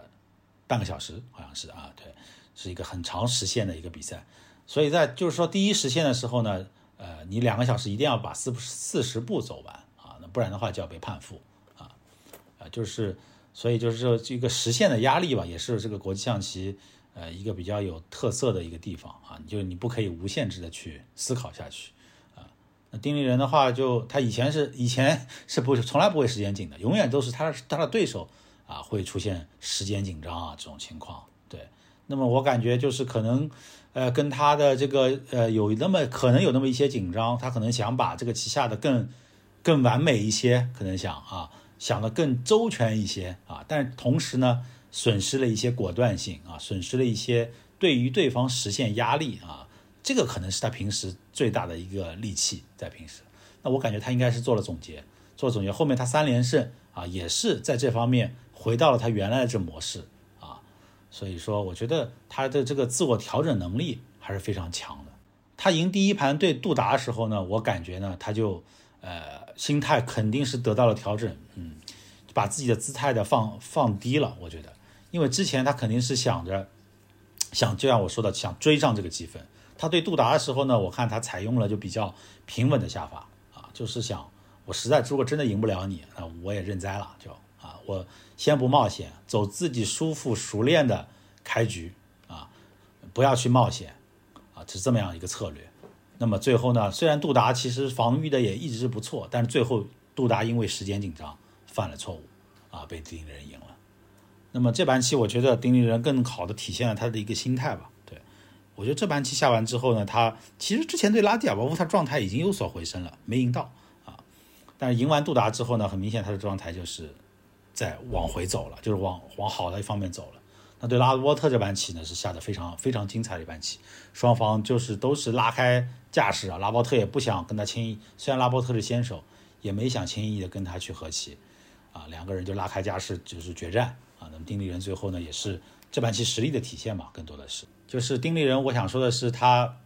半个小时，好像是啊，对，是一个很长时限的一个比赛。所以在就是说第一时限的时候呢，呃，你两个小时一定要把四四十步走完啊，那不然的话就要被判负啊，啊，就是所以就是说这个实现的压力吧，也是这个国际象棋呃一个比较有特色的一个地方啊，就是你不可以无限制的去思考下去啊。那丁立人的话，就他以前是以前是不从来不会时间紧的，永远都是他他的对手啊会出现时间紧张啊这种情况。对，那么我感觉就是可能。呃，跟他的这个呃有那么可能有那么一些紧张，他可能想把这个棋下的更更完美一些，可能想啊想的更周全一些啊，但同时呢，损失了一些果断性啊，损失了一些对于对方实现压力啊，这个可能是他平时最大的一个利器在平时。那我感觉他应该是做了总结，做总结，后面他三连胜啊，也是在这方面回到了他原来的这模式啊。所以说，我觉得他的这个自我调整能力还是非常强的。他赢第一盘对杜达的时候呢，我感觉呢，他就，呃，心态肯定是得到了调整，嗯，把自己的姿态的放放低了，我觉得，因为之前他肯定是想着，想就像我说的，想追上这个积分。他对杜达的时候呢，我看他采用了就比较平稳的下法啊，就是想我实在如果真的赢不了你，那我也认栽了，就啊，我先不冒险，走自己舒服熟练的开局啊，不要去冒险啊，是这么样一个策略。那么最后呢，虽然杜达其实防御的也一直是不错，但是最后杜达因为时间紧张犯了错误啊，被丁立人赢了。那么这盘棋我觉得丁立人更好的体现了他的一个心态吧。对我觉得这盘棋下完之后呢，他其实之前对拉蒂亚波夫他状态已经有所回升了，没赢到啊。但是赢完杜达之后呢，很明显他的状态就是在往回走了，就是往往好的一方面走了。那对拉波特这盘棋呢，是下的非常非常精彩的一盘棋，双方就是都是拉开架势啊。拉波特也不想跟他轻易，虽然拉波特是先手，也没想轻易的跟他去和棋啊。两个人就拉开架势，就是决战那么丁立人最后呢，也是这盘棋实力的体现嘛，更多的是。就是丁立人，我想说的是，他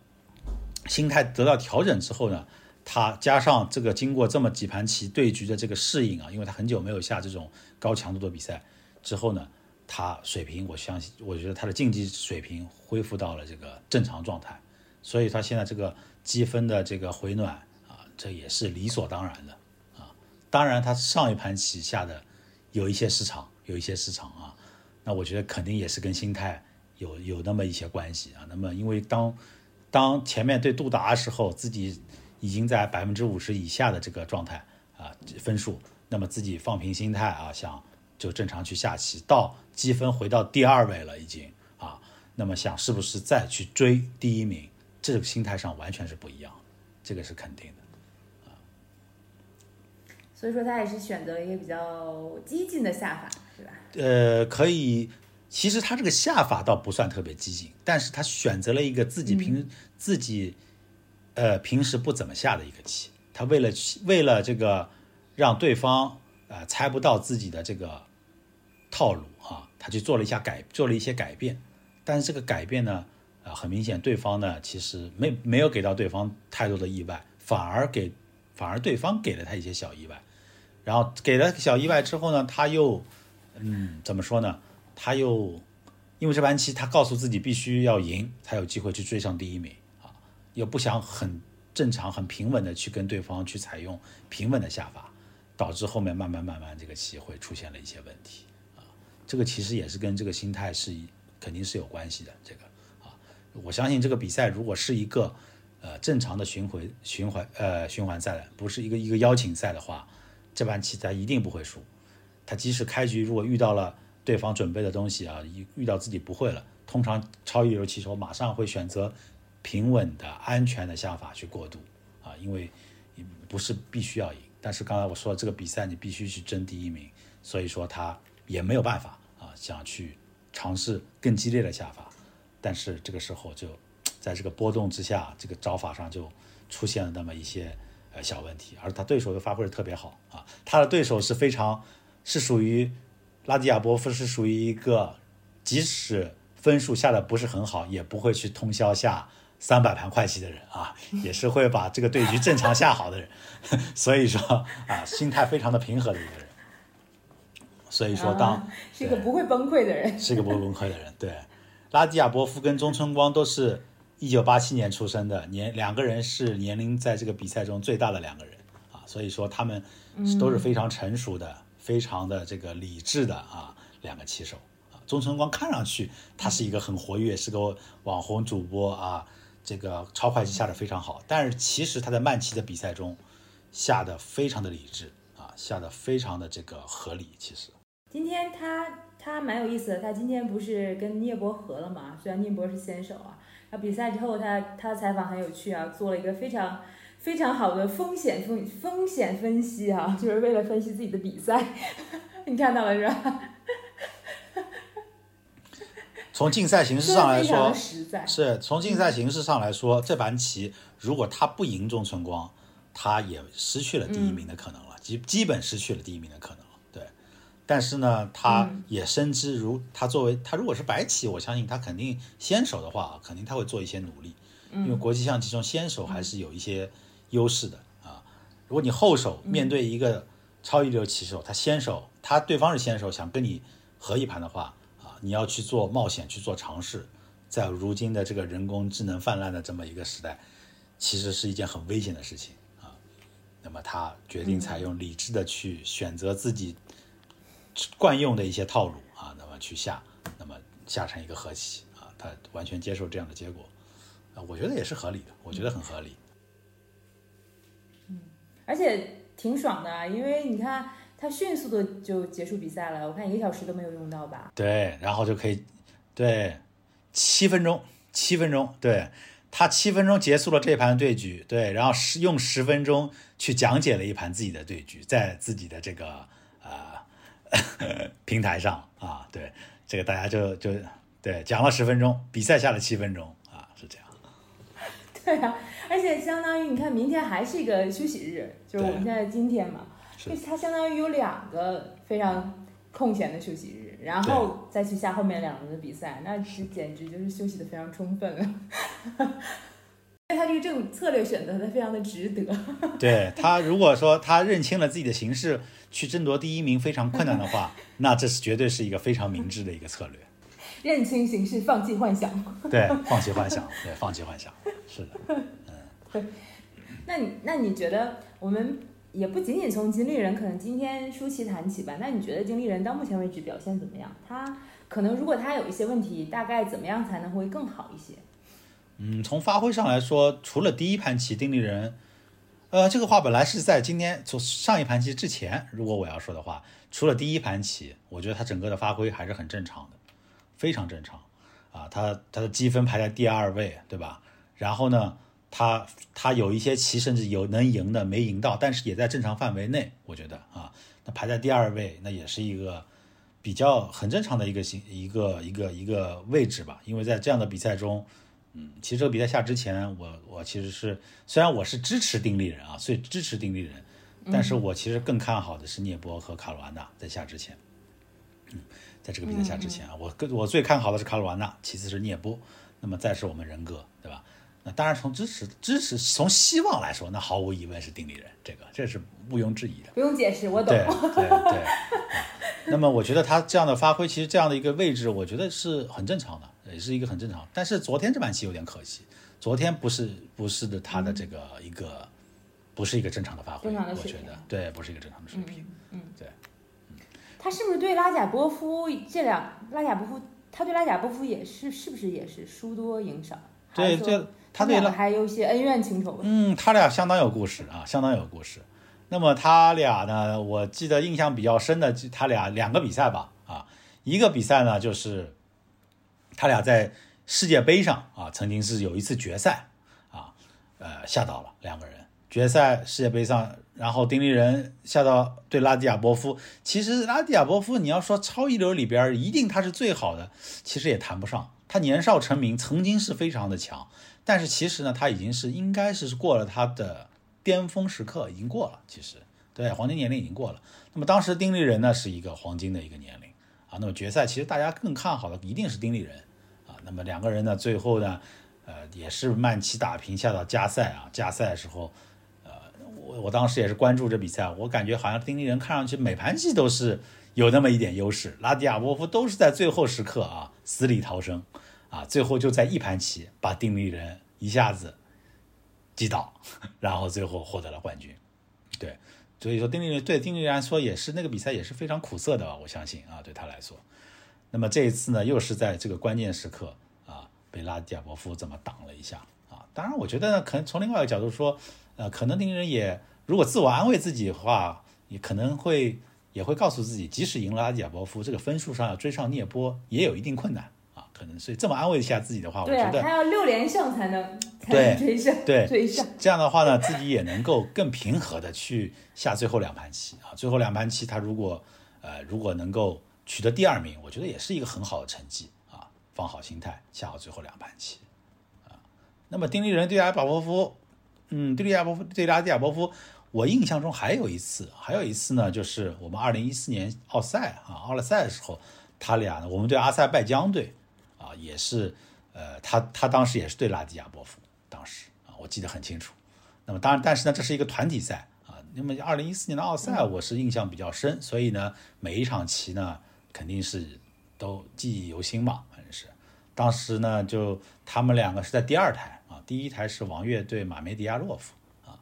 心态得到调整之后呢，他加上这个经过这么几盘棋对局的这个适应啊，因为他很久没有下这种高强度的比赛之后呢，他水平，我相信，我觉得他的竞技水平恢复到了这个正常状态，所以他现在这个积分的这个回暖啊，这也是理所当然的啊。当然，他上一盘棋下的有一些失常，有一些市场啊，那我觉得肯定也是跟心态。有有那么一些关系啊，那么因为当当前面对杜达时候，自己已经在百分之五十以下的这个状态啊分数，那么自己放平心态啊，想就正常去下棋，到积分回到第二位了已经啊，那么想是不是再去追第一名，这个心态上完全是不一样，这个是肯定的。所以说他也是选择了一个比较激进的下法，是吧？呃，可以。其实他这个下法倒不算特别激进，但是他选择了一个自己平自己，呃平时不怎么下的一个棋。他为了为了这个让对方呃猜不到自己的这个套路啊，他去做了一下改做了一些改变。但是这个改变呢，啊很明显对方呢其实没没有给到对方太多的意外，反而给反而对方给了他一些小意外。然后给了小意外之后呢，他又嗯怎么说呢？他又因为这盘棋，他告诉自己必须要赢，才有机会去追上第一名啊！又不想很正常、很平稳的去跟对方去采用平稳的下法，导致后面慢慢慢慢这个棋会出现了一些问题啊！这个其实也是跟这个心态是肯定是有关系的。这个啊，我相信这个比赛如果是一个呃正常的巡回循环呃循环赛，不是一个一个邀请赛的话，这盘棋他一定不会输。他即使开局如果遇到了。对方准备的东西啊，遇遇到自己不会了，通常超一流棋手马上会选择平稳的、安全的下法去过渡啊，因为不是必须要赢。但是刚才我说这个比赛你必须去争第一名，所以说他也没有办法啊，想去尝试更激烈的下法。但是这个时候就在这个波动之下，这个招法上就出现了那么一些呃小问题，而他对手又发挥的特别好啊，他的对手是非常是属于。拉迪亚波夫是属于一个，即使分数下的不是很好，也不会去通宵下三百盘快棋的人啊，也是会把这个对局正常下好的人，所以说啊，心态非常的平和的一个人。所以说，当是一个不会崩溃的人，是一个不会崩溃的人。对，拉迪亚波夫跟中村光都是一九八七年出生的，年两个人是年龄在这个比赛中最大的两个人啊，所以说他们都是非常成熟的。非常的这个理智的啊，两个棋手啊，钟晨光看上去他是一个很活跃，是个网红主播啊，这个超快棋下的非常好，但是其实他在慢棋的比赛中下的非常的理智啊，下的非常的这个合理。其实今天他他蛮有意思的，他今天不是跟聂博和了嘛？虽然聂博是先手啊，他比赛之后他他的采访很有趣啊，做了一个非常。非常好的风险风风险分析啊，就是为了分析自己的比赛，你看到了是吧？从竞赛形式上来说，是从竞赛形式上来说，这盘棋如果他不赢中村光，他也失去了第一名的可能了，基基本失去了第一名的可能但是呢，他也深知，如他作为他如果是白棋，我相信他肯定先手的话，肯定他会做一些努力，因为国际象棋中先手还是有一些。优势的啊，如果你后手面对一个超一流棋手，他先手，他对方是先手，想跟你合一盘的话啊，你要去做冒险，去做尝试，在如今的这个人工智能泛滥的这么一个时代，其实是一件很危险的事情啊。那么他决定采用理智的去选择自己惯用的一些套路啊，那么去下，那么下成一个和棋啊，他完全接受这样的结果啊，我觉得也是合理的，我觉得很合理。嗯而且挺爽的啊，因为你看他迅速的就结束比赛了，我看一个小时都没有用到吧？对，然后就可以，对，七分钟，七分钟，对他七分钟结束了这盘对局，对，然后十用十分钟去讲解了一盘自己的对局，在自己的这个呃 平台上啊，对，这个大家就就对讲了十分钟，比赛下了七分钟啊，是这样。对啊，而且相当于你看，明天还是一个休息日，就是我们现在今天嘛，就是它相当于有两个非常空闲的休息日，然后再去下后面两轮的比赛，那是简直就是休息的非常充分了。所以他这个这种策略选择的非常的值得。对他，如果说他认清了自己的形势，去争夺第一名非常困难的话，那这是绝对是一个非常明智的一个策略。认清形势，放弃幻想。对，放弃幻想，对，放弃幻想，是的。嗯 那你那你觉得我们也不仅仅从金立人可能今天舒淇谈起吧？那你觉得金立人到目前为止表现怎么样？他可能如果他有一些问题，大概怎么样才能会更好一些？嗯，从发挥上来说，除了第一盘棋丁立人，呃，这个话本来是在今天从上一盘棋之前，如果我要说的话，除了第一盘棋，我觉得他整个的发挥还是很正常的，非常正常啊。他他的积分排在第二位，对吧？然后呢，他他有一些棋甚至有能赢的没赢到，但是也在正常范围内，我觉得啊，那排在第二位，那也是一个比较很正常的一个形一个一个一个位置吧。因为在这样的比赛中，嗯，其实这个比赛下之前，我我其实是虽然我是支持丁立人啊，所以支持丁立人，但是我其实更看好的是涅波和卡罗安娜在下之前。嗯，在这个比赛下之前啊，我更我最看好的是卡罗安娜，其次是涅波，那么再是我们人格，对吧？那当然从支持支持从希望来说，那毫无疑问是丁立人，这个这是毋庸置疑的。不用解释，我懂。对对对。那么我觉得他这样的发挥，其实这样的一个位置，我觉得是很正常的，也是一个很正常。但是昨天这盘棋有点可惜，昨天不是不是的他的这个一个不是一个正常的发挥，我觉得对，不是一个正常的水平。嗯，对，他是不是对拉贾波夫这两拉贾波夫，他对拉贾波夫也是是不是也是输多赢少？还对是说这他对还有一些恩怨情仇。嗯，他俩相当有故事啊，相当有故事。那么他俩呢，我记得印象比较深的，就他俩两个比赛吧，啊，一个比赛呢就是他俩在世界杯上啊，曾经是有一次决赛啊，呃，下到了两个人。决赛世界杯上，然后丁立人下到对拉迪亚波夫。其实拉迪亚波夫，你要说超一流里边一定他是最好的，其实也谈不上。他年少成名，曾经是非常的强，但是其实呢，他已经是应该是过了他的巅峰时刻，已经过了。其实对黄金年龄已经过了。那么当时丁立人呢是一个黄金的一个年龄啊。那么决赛其实大家更看好的一定是丁立人。那么两个人呢最后呢，呃也是慢棋打平下到加赛啊。加赛的时候，呃我我当时也是关注这比赛，我感觉好像丁立人看上去每盘棋都是有那么一点优势，拉迪亚波夫都是在最后时刻啊死里逃生啊，最后就在一盘棋把丁立人一下子击倒，然后最后获得了冠军。对，所以说丁立人对丁立人来说也是那个比赛也是非常苦涩的，我相信啊，对他来说。那么这一次呢，又是在这个关键时刻啊，被拉迪亚波夫这么挡了一下啊。当然，我觉得呢，可能从另外一个角度说，呃，可能丁人也如果自我安慰自己的话，也可能会也会告诉自己，即使赢了拉迪亚波夫，这个分数上要追上涅波也有一定困难啊。可能所以这么安慰一下自己的话，我觉得他要六连胜才能才对能追上对追上。这样的话呢，自己也能够更平和的去下最后两盘棋啊。最后两盘棋，他如果呃如果能够取得第二名，我觉得也是一个很好的成绩啊。放好心态，下好最后两盘棋啊。那么丁立人对阿巴波夫，嗯，对利亚波夫对拉蒂亚波夫，我印象中还有一次，还有一次呢，就是我们二零一四年奥赛啊奥莱赛的时候，他俩呢，我们对阿塞拜疆队啊，也是呃，他他当时也是对拉迪亚波夫，当时啊，我记得很清楚。那么当然，但是呢，这是一个团体赛啊，那么二零一四年的奥赛我是印象比较深，所以呢，每一场棋呢肯定是都记忆犹新嘛，反正是。当时呢，就他们两个是在第二台啊，第一台是王悦对马梅迪亚洛夫啊。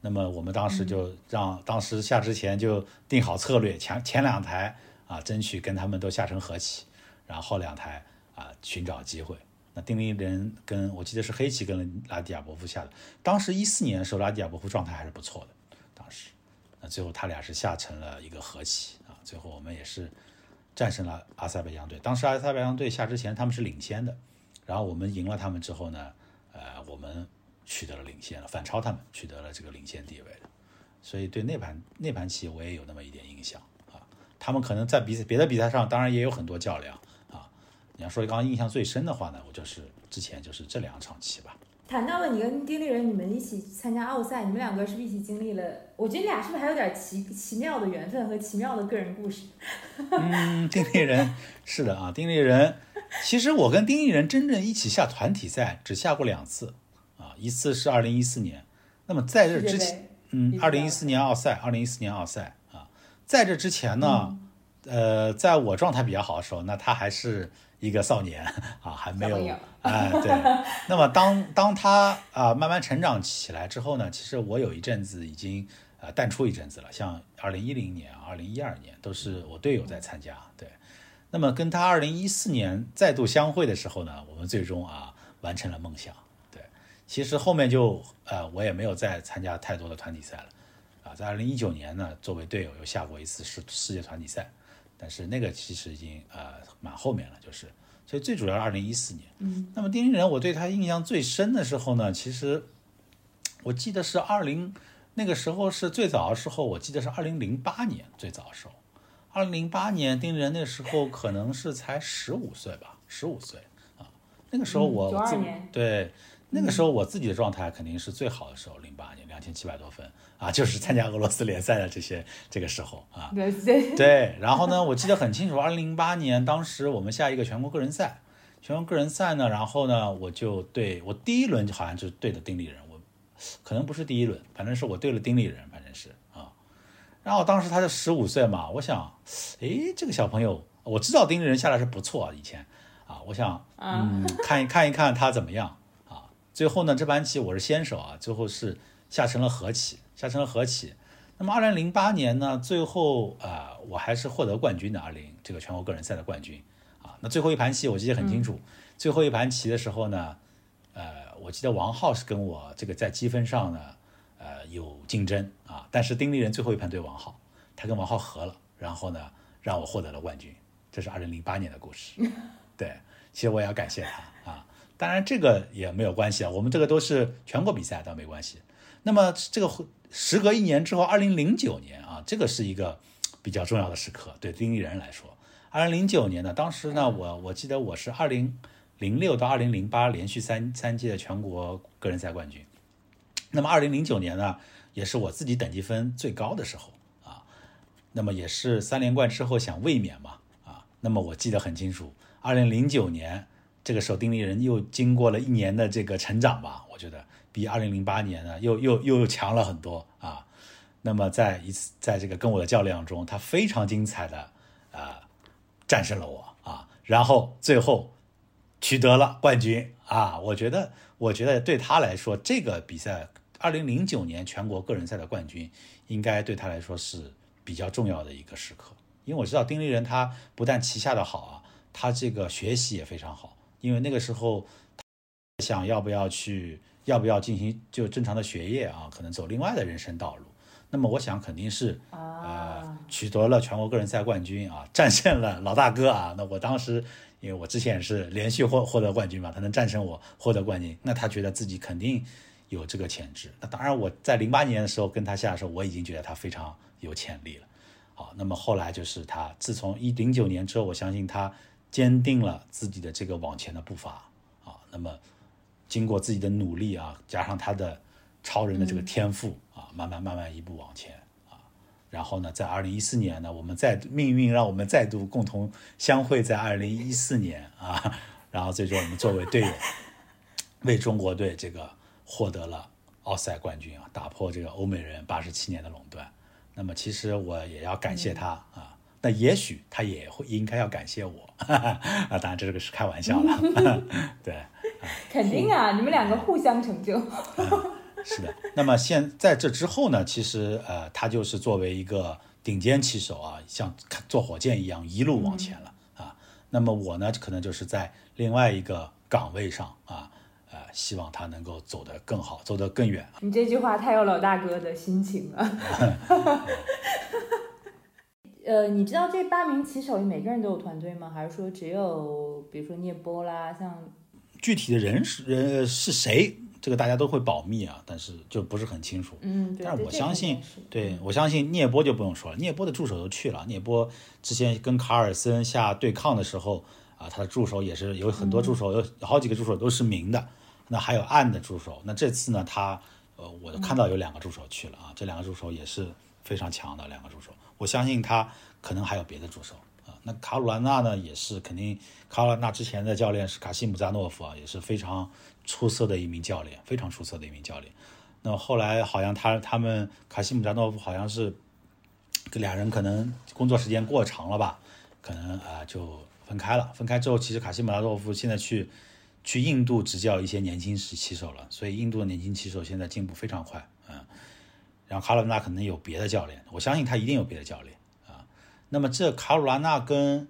那么我们当时就让当时下之前就定好策略，前前两台啊争取跟他们都下成和棋，然后后两台啊寻找机会。那丁立人跟我记得是黑棋跟拉迪亚伯夫下的，当时一四年的时候拉迪亚伯夫状态还是不错的，当时，那最后他俩是下成了一个和棋啊，最后我们也是战胜了阿塞拜疆队。当时阿塞拜疆队下之前他们是领先的，然后我们赢了他们之后呢，呃，我们取得了领先了，反超他们取得了这个领先地位的，所以对那盘那盘棋我也有那么一点印象啊。他们可能在比别的比赛上当然也有很多较量啊。你要说刚刚印象最深的话呢，我就是之前就是这两场棋吧。谈到了你跟丁立人，你们一起参加奥赛，你们两个是不是一起经历了？我觉得你俩是不是还有点奇奇妙的缘分和奇妙的个人故事？嗯，丁立人是的啊，丁立人，其实我跟丁立人真正一起下团体赛只下过两次啊，一次是二零一四年，那么在这之前，嗯，二零一四年奥赛，二零一四年奥赛啊，在这之前呢，呃，在我状态比较好的时候，那他还是。一个少年 啊，还没有 哎，对。那么当当他啊慢慢成长起来之后呢，其实我有一阵子已经呃淡出一阵子了。像二零一零年、二零一二年都是我队友在参加。对。那么跟他二零一四年再度相会的时候呢，我们最终啊完成了梦想。对。其实后面就呃我也没有再参加太多的团体赛了啊。在二零一九年呢，作为队友又下过一次世世界团体赛。但是那个其实已经呃蛮后面了，就是，所以最主要是二零一四年。嗯，那么丁立人，我对他印象最深的时候呢，其实我记得是二零那个时候是最早的时候，我记得是二零零八年最早的时候。二零零八年丁立人那时候可能是才十五岁吧，十五岁啊。那个时候我九二年对那个时候我自己的状态肯定是最好的时候，零八年两千七百多分。啊，就是参加俄罗斯联赛的这些这个时候啊，对对对。然后呢，我记得很清楚，二零零八年当时我们下一个全国个人赛，全国个人赛呢，然后呢，我就对我第一轮好像就对的丁立人，我可能不是第一轮，反正是我对了丁立人，反正是啊。然后当时他就十五岁嘛，我想，哎，这个小朋友，我知道丁立人下来是不错啊，以前啊，我想嗯看一看一看他怎么样啊。最后呢，这盘棋我是先手啊，最后是下成了和棋。下成了和棋，那么二零零八年呢，最后啊，我还是获得冠军的，二零这个全国个人赛的冠军啊。那最后一盘棋我记得很清楚，最后一盘棋的时候呢，呃，我记得王浩是跟我这个在积分上呢，呃，有竞争啊。但是丁立人最后一盘对王浩，他跟王浩和了，然后呢，让我获得了冠军。这是二零零八年的故事。对，其实我也要感谢他啊。当然这个也没有关系啊，我们这个都是全国比赛，倒没关系。那么这个时隔一年之后，二零零九年啊，这个是一个比较重要的时刻，对丁立人来说。二零零九年呢，当时呢，我我记得我是二零零六到二零零八连续三三届的全国个人赛冠军。那么二零零九年呢，也是我自己等级分最高的时候啊。那么也是三连冠之后想卫冕嘛啊。那么我记得很清楚，二零零九年这个时候，丁立人又经过了一年的这个成长吧，我觉得。比二零零八年呢，又又又强了很多啊。那么在一次在这个跟我的较量中，他非常精彩的啊战胜了我啊，然后最后取得了冠军啊。我觉得，我觉得对他来说，这个比赛二零零九年全国个人赛的冠军，应该对他来说是比较重要的一个时刻。因为我知道丁立人他不但棋下的好啊，他这个学习也非常好。因为那个时候想要不要去。要不要进行就正常的学业啊？可能走另外的人生道路。那么我想肯定是呃取得了全国个人赛冠军啊，战胜了老大哥啊。那我当时因为我之前也是连续获获得冠军嘛，他能战胜我获得冠军，那他觉得自己肯定有这个潜质。那当然我在零八年的时候跟他下的时候，我已经觉得他非常有潜力了。好，那么后来就是他自从一零九年之后，我相信他坚定了自己的这个往前的步伐啊。那么。经过自己的努力啊，加上他的超人的这个天赋啊，慢慢慢慢一步往前啊，然后呢，在二零一四年呢，我们再命运让我们再度共同相会在二零一四年啊，然后最终我们作为队友，为中国队这个获得了奥赛冠军啊，打破这个欧美人八十七年的垄断。那么其实我也要感谢他啊，那也许他也会应该要感谢我。啊，当然这个是开玩笑了，对，肯定啊，你们两个互相成就。是的，那么现在这之后呢，其实呃，他就是作为一个顶尖棋手啊，像坐火箭一样一路往前了啊。那么我呢，可能就是在另外一个岗位上啊，呃，希望他能够走得更好，走得更远。你这句话太有老大哥的心情了。呃，你知道这八名棋手每个人都有团队吗？还是说只有比如说聂波啦，像具体的人是人是谁？这个大家都会保密啊，但是就不是很清楚。嗯，但是我相信，对我相信聂波就不用说了，聂波的助手都去了。聂波之前跟卡尔森下对抗的时候啊，他的助手也是有很多助手，有好几个助手都是明的，那还有暗的助手。那这次呢，他呃，我看到有两个助手去了啊，这两个助手也是非常强的两个助手。我相信他可能还有别的助手啊。那卡鲁兰纳呢，也是肯定，卡鲁兰纳之前的教练是卡西姆扎诺夫啊，也是非常。出色的一名教练，非常出色的一名教练。那后来好像他他们卡西姆扎诺夫好像是，这俩人可能工作时间过长了吧，可能啊就分开了。分开之后，其实卡西姆扎诺夫现在去去印度执教一些年轻时棋手了，所以印度的年轻棋手现在进步非常快。嗯，然后卡鲁纳可能有别的教练，我相信他一定有别的教练。那么这卡鲁拉纳跟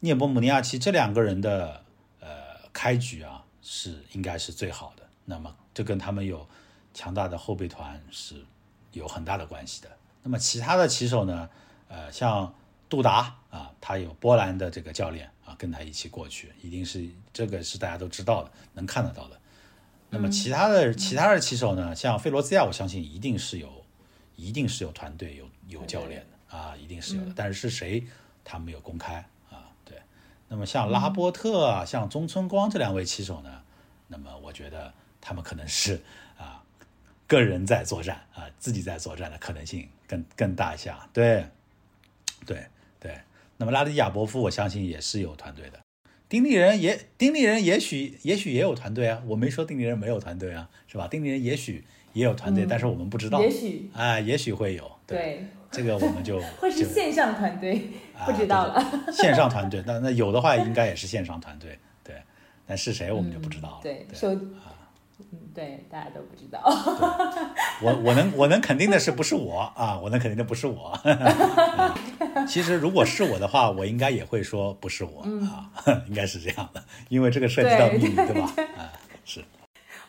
涅波姆尼亚奇这两个人的呃开局啊。是应该是最好的，那么这跟他们有强大的后备团是有很大的关系的。那么其他的棋手呢？呃，像杜达啊，他有波兰的这个教练啊，跟他一起过去，一定是这个是大家都知道的，能看得到的。那么其他的其他的棋手呢？像费罗兹亚，我相信一定是有，一定是有团队有有教练的啊，一定是有的。但是是谁，他没有公开啊。对。那么像拉波特啊，像中村光这两位棋手呢，那么我觉得他们可能是啊，个人在作战啊，自己在作战的可能性更更大一些。对，对对。那么拉迪亚伯夫，我相信也是有团队的。丁立人也，丁立人也许也许也有团队啊，我没说丁立人没有团队啊，是吧？丁立人也许也有团队，但是我们不知道。也许啊，也许会有。对。这个我们就 会是线上团队，不知道了。线上团队，那那有的话应该也是线上团队，对。但是谁我们就不知道了。对，收啊，嗯，对，大家都不知道。我我能我能肯定的是不是我啊？我能肯定的不是我。其实如果是我的话，我应该也会说不是我啊，应该是这样的，因为这个涉及到秘密，对吧？啊，是。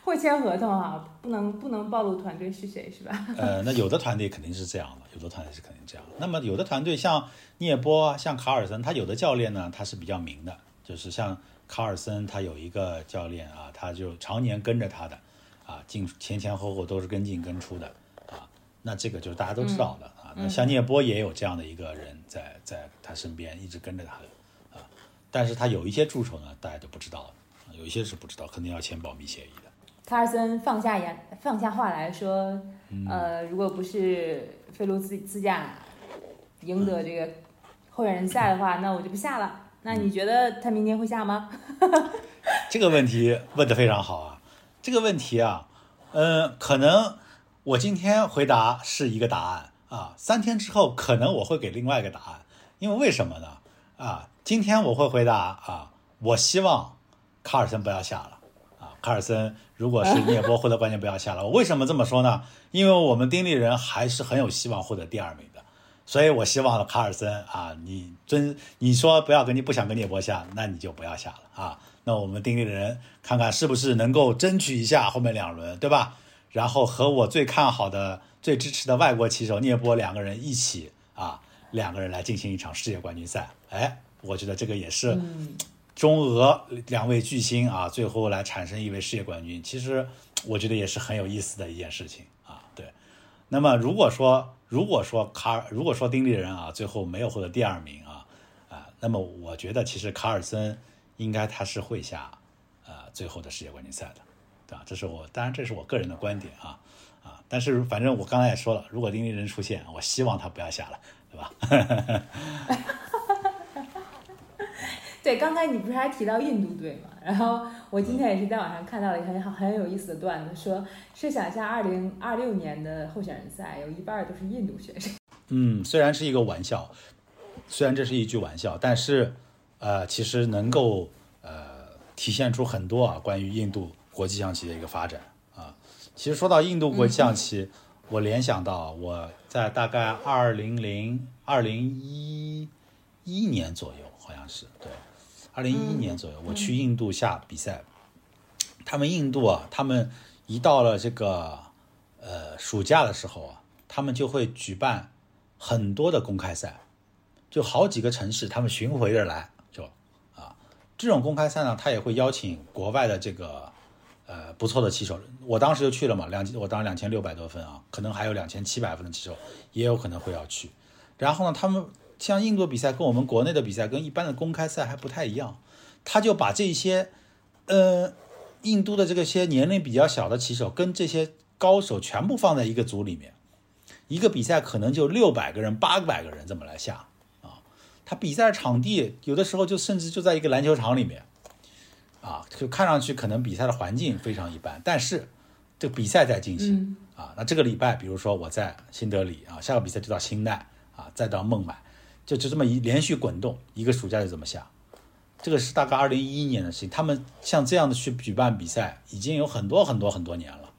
会签合同啊，不能不能暴露团队是谁是吧？呃，那有的团队肯定是这样的，有的团队是肯定这样。那么有的团队像聂波、像卡尔森，他有的教练呢，他是比较明的，就是像卡尔森，他有一个教练啊，他就常年跟着他的，啊，进前前后后都是跟进跟出的，啊，那这个就是大家都知道的啊。那像聂波也有这样的一个人在在他身边一直跟着他的，啊，但是他有一些助手呢，大家都不知道，有一些是不知道，肯定要签保密协议。卡尔森放下言，放下话来说，呃，如果不是费卢自自驾赢得这个后援人赛的话，那我就不下了。那你觉得他明天会下吗？这个问题问得非常好啊！这个问题啊，嗯，可能我今天回答是一个答案啊，三天之后可能我会给另外一个答案，因为为什么呢？啊，今天我会回答啊，我希望卡尔森不要下了啊。卡尔森，如果是聂波获得冠军，不要下了。我为什么这么说呢？因为我们丁立人还是很有希望获得第二名的，所以我希望卡尔森啊，你真你说不要跟你不想跟聂波下，那你就不要下了啊。那我们丁立人看看是不是能够争取一下后面两轮，对吧？然后和我最看好的、最支持的外国棋手聂波两个人一起啊，两个人来进行一场世界冠军赛。哎，我觉得这个也是。中俄两位巨星啊，最后来产生一位世界冠军，其实我觉得也是很有意思的一件事情啊。对，那么如果说如果说卡尔，如果说丁立人啊，最后没有获得第二名啊啊，那么我觉得其实卡尔森应该他是会下呃最后的世界冠军赛的，对吧？这是我当然这是我个人的观点啊啊，但是反正我刚才也说了，如果丁立人出现，我希望他不要下了，对吧？对，刚才你不是还提到印度队嘛？然后我今天也是在网上看到了一个很很有意思的段子，说设想一下二零二六年的候选人赛，有一半都是印度选手。嗯，虽然是一个玩笑，虽然这是一句玩笑，但是呃，其实能够呃体现出很多啊关于印度国际象棋的一个发展啊。其实说到印度国际象棋，我联想到我在大概二零零二零一一年左右，好像是对，二零一一年左右，我去印度下比赛。他们印度啊，他们一到了这个呃暑假的时候啊，他们就会举办很多的公开赛，就好几个城市，他们巡回着来，就啊，这种公开赛呢，他也会邀请国外的这个呃不错的棋手。我当时就去了嘛，两我当时两千六百多分啊，可能还有两千七百分的棋手，也有可能会要去。然后呢，他们像印度比赛跟我们国内的比赛跟一般的公开赛还不太一样，他就把这些呃印度的这个些年龄比较小的棋手跟这些高手全部放在一个组里面，一个比赛可能就六百个人、八百个人这么来下啊。他比赛场地有的时候就甚至就在一个篮球场里面啊，就看上去可能比赛的环境非常一般，但是这个比赛在进行啊。那这个礼拜，比如说我在新德里啊，下个比赛就到新奈啊，再到孟买，就就这么一连续滚动，一个暑假就这么下。这个是大概二零一一年的事情，他们像这样的去举办比赛，已经有很多很多很多年了。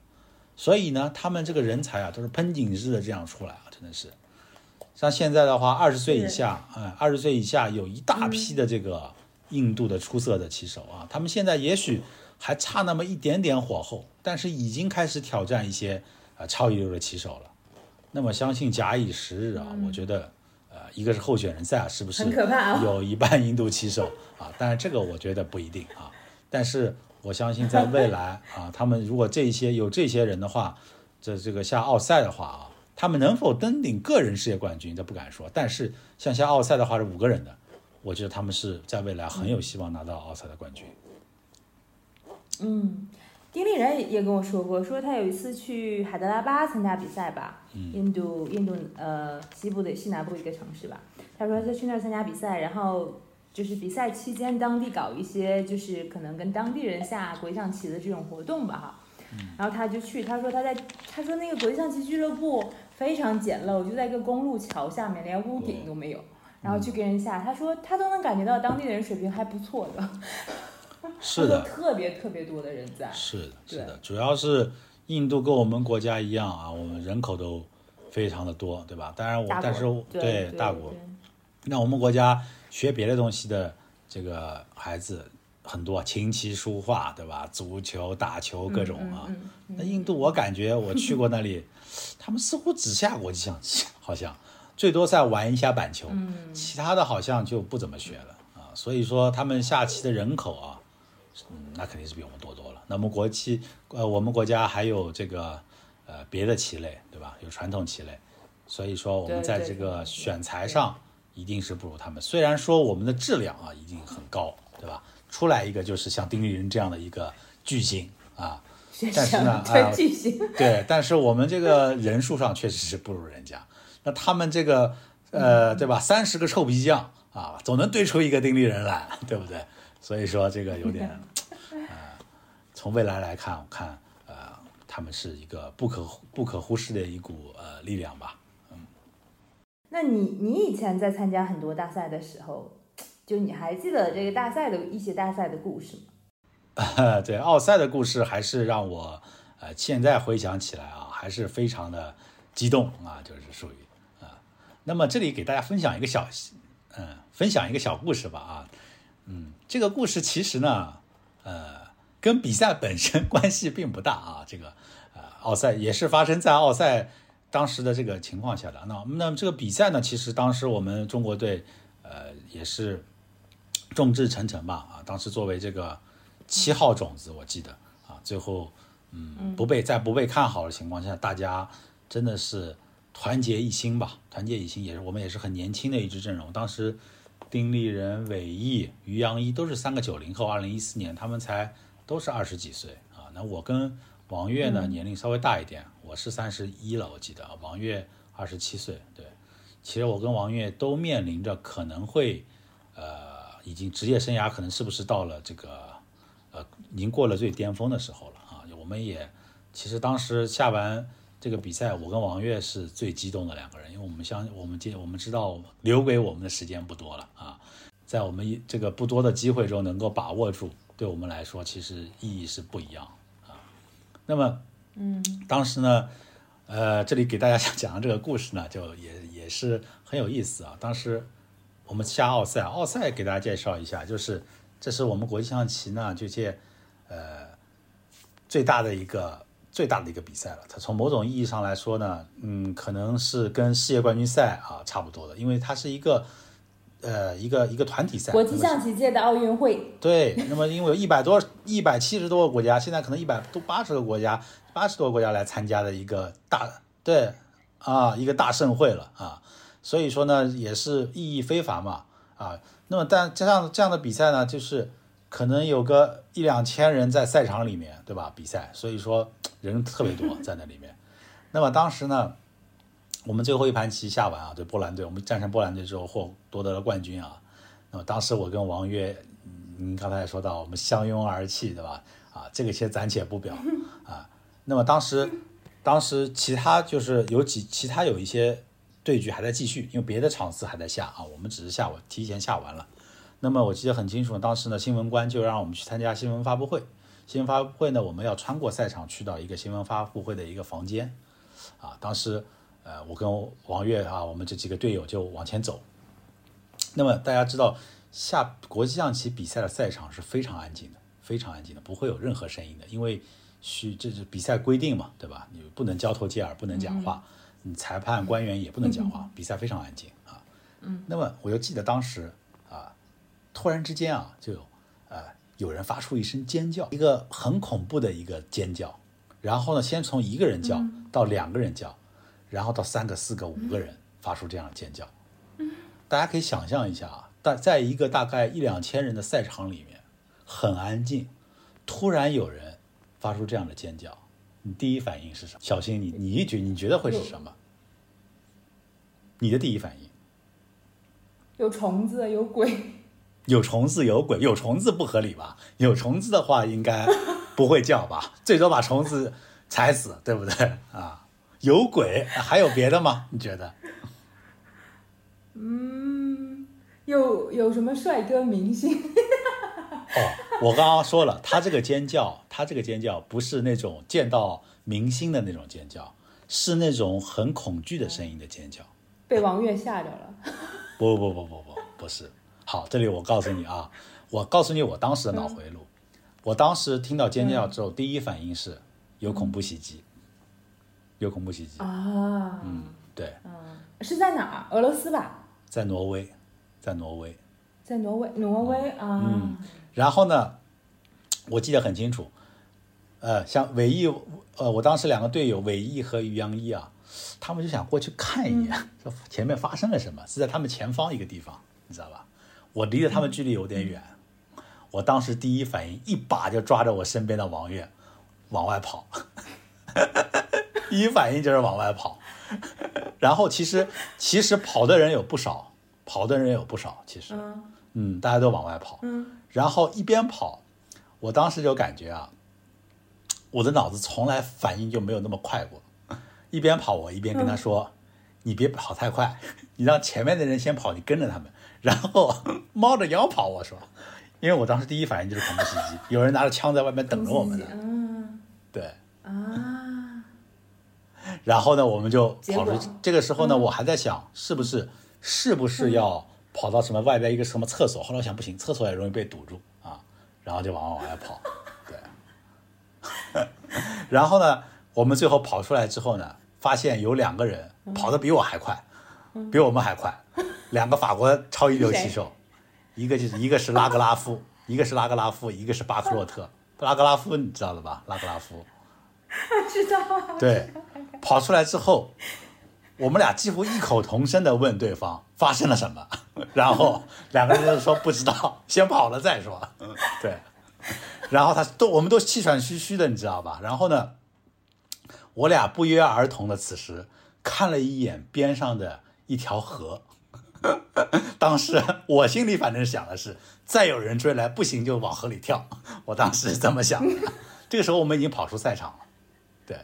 所以呢，他们这个人才啊，都是喷井式的这样出来啊，真的是。像现在的话，二十岁以下，嗯，二十岁以下有一大批的这个印度的出色的棋手啊，他们现在也许还差那么一点点火候，但是已经开始挑战一些呃超一流的棋手了。那么相信假以时日啊，我觉得。呃，一个是候选人赛啊，是不是很可怕啊？有一半印度棋手啊，但是这个我觉得不一定啊。但是我相信在未来 啊，他们如果这些有这些人的话，这这个下奥赛的话啊，他们能否登顶个人世界冠军，这不敢说。但是像下奥赛的话是五个人的，我觉得他们是在未来很有希望拿到奥赛的冠军。嗯。丁立人也跟我说过，说他有一次去海德拉巴参加比赛吧，印度印度呃西部的西南部一个城市吧。他说他去那儿参加比赛，然后就是比赛期间当地搞一些就是可能跟当地人下国际象棋的这种活动吧哈。然后他就去，他说他在他说那个国际象棋俱乐部非常简陋，就在一个公路桥下面，连屋顶都没有，然后去跟人下，他说他都能感觉到当地的人水平还不错的。是的，特别特别多的人在。是的，是的，主要是印度跟我们国家一样啊，我们人口都非常的多，对吧？当然我，但是对大国，那我们国家学别的东西的这个孩子很多，琴棋书画，对吧？足球、打球各种啊。那印度，我感觉我去过那里，他们似乎只下国际象棋，好像最多再玩一下板球，其他的好像就不怎么学了啊。所以说，他们下棋的人口啊。嗯，那肯定是比我们多多了。那么国旗，呃，我们国家还有这个，呃，别的棋类，对吧？有传统棋类，所以说我们在这个选材上一定是不如他们。虽然说我们的质量啊一定很高，对吧？出来一个就是像丁立人这样的一个巨星啊，但是呢，啊，对，但是我们这个人数上确实是不如人家。那他们这个，呃，对吧？三十个臭皮匠啊，总能堆出一个丁立人来，对不对？所以说这个有点，呃，从未来来看，我看，呃，他们是一个不可不可忽视的一股呃力量吧，嗯。那你你以前在参加很多大赛的时候，就你还记得这个大赛的一些大赛的故事吗？对，奥赛的故事还是让我呃现在回想起来啊，还是非常的激动啊，就是属于啊。那么这里给大家分享一个小，嗯，分享一个小故事吧啊。嗯，这个故事其实呢，呃，跟比赛本身关系并不大啊。这个，呃，奥赛也是发生在奥赛当时的这个情况下的。那那这个比赛呢，其实当时我们中国队，呃，也是众志成城吧啊。当时作为这个七号种子，我记得啊，最后嗯不被在不被看好的情况下，大家真的是团结一心吧，团结一心也是我们也是很年轻的一支阵容，当时。丁立人、韦毅、于洋一都是三个九零后，二零一四年他们才都是二十几岁啊。那我跟王悦呢年龄稍微大一点，我是三十一了，我记得王悦二十七岁。对，其实我跟王悦都面临着可能会呃已经职业生涯可能是不是到了这个呃已经过了最巅峰的时候了啊？我们也其实当时下完这个比赛，我跟王悦是最激动的两个人，因为我们相我们接我们知道留给我们的时间不多了啊，在我们一这个不多的机会中能够把握住，对我们来说其实意义是不一样啊。那么，嗯，当时呢，呃，这里给大家想讲的这个故事呢，就也也是很有意思啊。当时我们下奥赛，奥赛给大家介绍一下，就是这是我们国际象棋呢这届呃最大的一个最大的一个比赛了。它从某种意义上来说呢，嗯，可能是跟世界冠军赛啊差不多的，因为它是一个呃一个一个团体赛。国际象棋界的奥运会。对，那么因为有一百多、一百七十多个国家，现在可能一百多八十个国家、八十多个国家来参加的一个大对啊一个大盛会了啊，所以说呢也是意义非凡嘛啊。那么但这样这样的比赛呢，就是可能有个一两千人在赛场里面，对吧？比赛，所以说 人特别多 在那里面。那么当时呢，我们最后一盘棋下完啊，对波兰队，我们战胜波兰队之后获夺得了冠军啊。那么当时我跟王悦，您刚才也说到，我们相拥而泣，对吧？啊，这个先暂且不表 啊。那么当时，当时其他就是有几其他有一些对局还在继续，因为别的场次还在下啊，我们只是下完提前下完了。那么我记得很清楚，当时呢，新闻官就让我们去参加新闻发布会。新闻发布会呢，我们要穿过赛场去到一个新闻发布会的一个房间啊。当时，呃，我跟王悦啊，我们这几个队友就往前走。那么大家知道，下国际象棋比赛的赛场是非常安静的，非常安静的，不会有任何声音的，因为需这是比赛规定嘛，对吧？你不能交头接耳，不能讲话，你裁判官员也不能讲话，比赛非常安静啊。嗯。那么我就记得当时啊，突然之间啊，就有呃有人发出一声尖叫，一个很恐怖的一个尖叫，然后呢，先从一个人叫到两个人叫，然后到三个、四个、五个人发出这样的尖叫。大家可以想象一下啊，大在一个大概一两千人的赛场里面，很安静，突然有人发出这样的尖叫，你第一反应是什么？小新，你你一觉你觉得会是什么？你的第一反应？有虫子，有鬼。有虫子，有鬼，有虫子不合理吧？有虫子的话，应该不会叫吧？最多把虫子踩死，对不对啊？有鬼，还有别的吗？你觉得？嗯，有有什么帅哥明星？哦，我刚刚说了，他这个尖叫，他这个尖叫不是那种见到明星的那种尖叫，是那种很恐惧的声音的尖叫。被王悦吓着了。不不不不不，不是。好，这里我告诉你啊，我告诉你我当时的脑回路。我当时听到尖叫之后，第一反应是有恐怖袭击，有恐怖袭击。啊。嗯，对。嗯，是在哪儿？俄罗斯吧。在挪威，在挪威，在挪威，挪威啊。嗯，然后呢，我记得很清楚，呃，像韦毅，呃，我当时两个队友韦毅和于洋一啊，他们就想过去看一眼，说前面发生了什么，是在他们前方一个地方，你知道吧？我离着他们距离有点远，我当时第一反应一把就抓着我身边的王悦往外跑，第一反应就是往外跑。然后其实其实跑的人有不少，跑的人有不少，其实，嗯，大家都往外跑，嗯，然后一边跑，我当时就感觉啊，我的脑子从来反应就没有那么快过，一边跑我一边跟他说，你别跑太快，你让前面的人先跑，你跟着他们，然后猫着腰跑。我说，因为我当时第一反应就是恐怖袭击，有人拿着枪在外面等着我们呢，嗯，对，啊。然后呢，我们就跑出去。这个时候呢，我还在想，是不是是不是要跑到什么外边一个什么厕所？后来我想不行，厕所也容易被堵住啊，然后就往往外跑。对。然后呢，我们最后跑出来之后呢，发现有两个人跑得比我还快，比我们还快，两个法国超一流棋手，一个就是一个是拉格拉夫，一个是拉格拉夫，一个是巴克洛特。拉格拉夫你知道了吧？拉格拉夫。知道啊。对，跑出来之后，我们俩几乎异口同声的问对方发生了什么，然后两个人就说不知道，先跑了再说。对，然后他都我们都气喘吁吁的，你知道吧？然后呢，我俩不约而同的此时看了一眼边上的一条河，当时我心里反正想的是，再有人追来不行就往河里跳。我当时这么想的。这个时候我们已经跑出赛场了，对。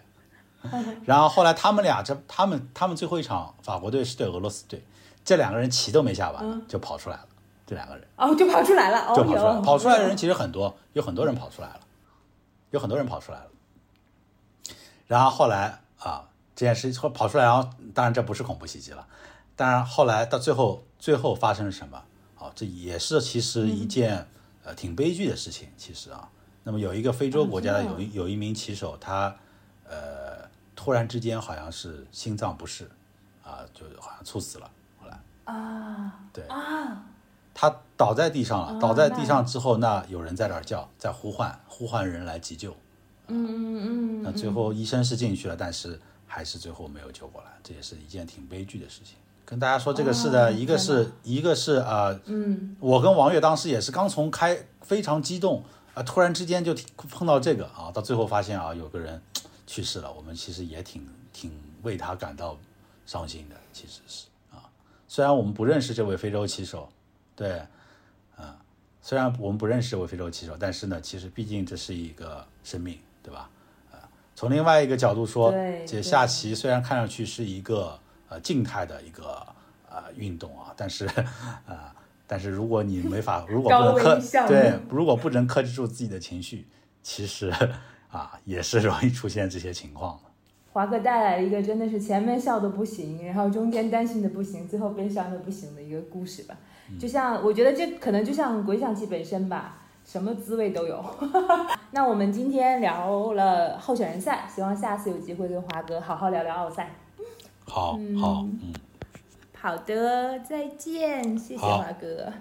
然后后来他们俩这他们他们最后一场法国队是对俄罗斯队，这两个人棋都没下完就跑出来了。这两个人哦，就跑出来了，就跑出来。跑出来的人其实很多，有很多人跑出来了，有很多人跑出来了。然后后来啊，这件事后跑出来，然后当然这不是恐怖袭击了。当然后来到最后，最后发生了什么？啊，这也是其实一件呃挺悲剧的事情。其实啊，那么有一个非洲国家的有一有一名棋手，他呃突然之间好像是心脏不适啊，就好像猝死了。后来啊，对啊，他倒在地上了。倒在地上之后，那有人在那儿叫，在呼唤，呼唤人来急救。嗯嗯嗯。那最后医生是进去了，但是还是最后没有救过来，这也是一件挺悲剧的事情。跟大家说这个事的一个是一个是啊，嗯，我跟王悦当时也是刚从开非常激动啊，突然之间就碰到这个啊，到最后发现啊有个人去世了，我们其实也挺挺为他感到伤心的，其实是啊，虽然我们不认识这位非洲棋手，对，啊，虽然我们不认识这位非洲棋手，但是呢，其实毕竟这是一个生命，对吧？啊，从另外一个角度说，这下棋虽然看上去是一个。呃，静态的一个呃运动啊，但是，呃，但是如果你没法，如果不能克对，如果不能克制住自己的情绪，其实啊，也是容易出现这些情况的。华哥带来了一个真的是前面笑的不行，然后中间担心的不行，最后悲伤的不行的一个故事吧。就像我觉得这可能就像鬼象棋本身吧，什么滋味都有。那我们今天聊了候选人赛，希望下次有机会跟华哥好好聊聊奥赛。好好，嗯，好的，再见，谢谢华哥。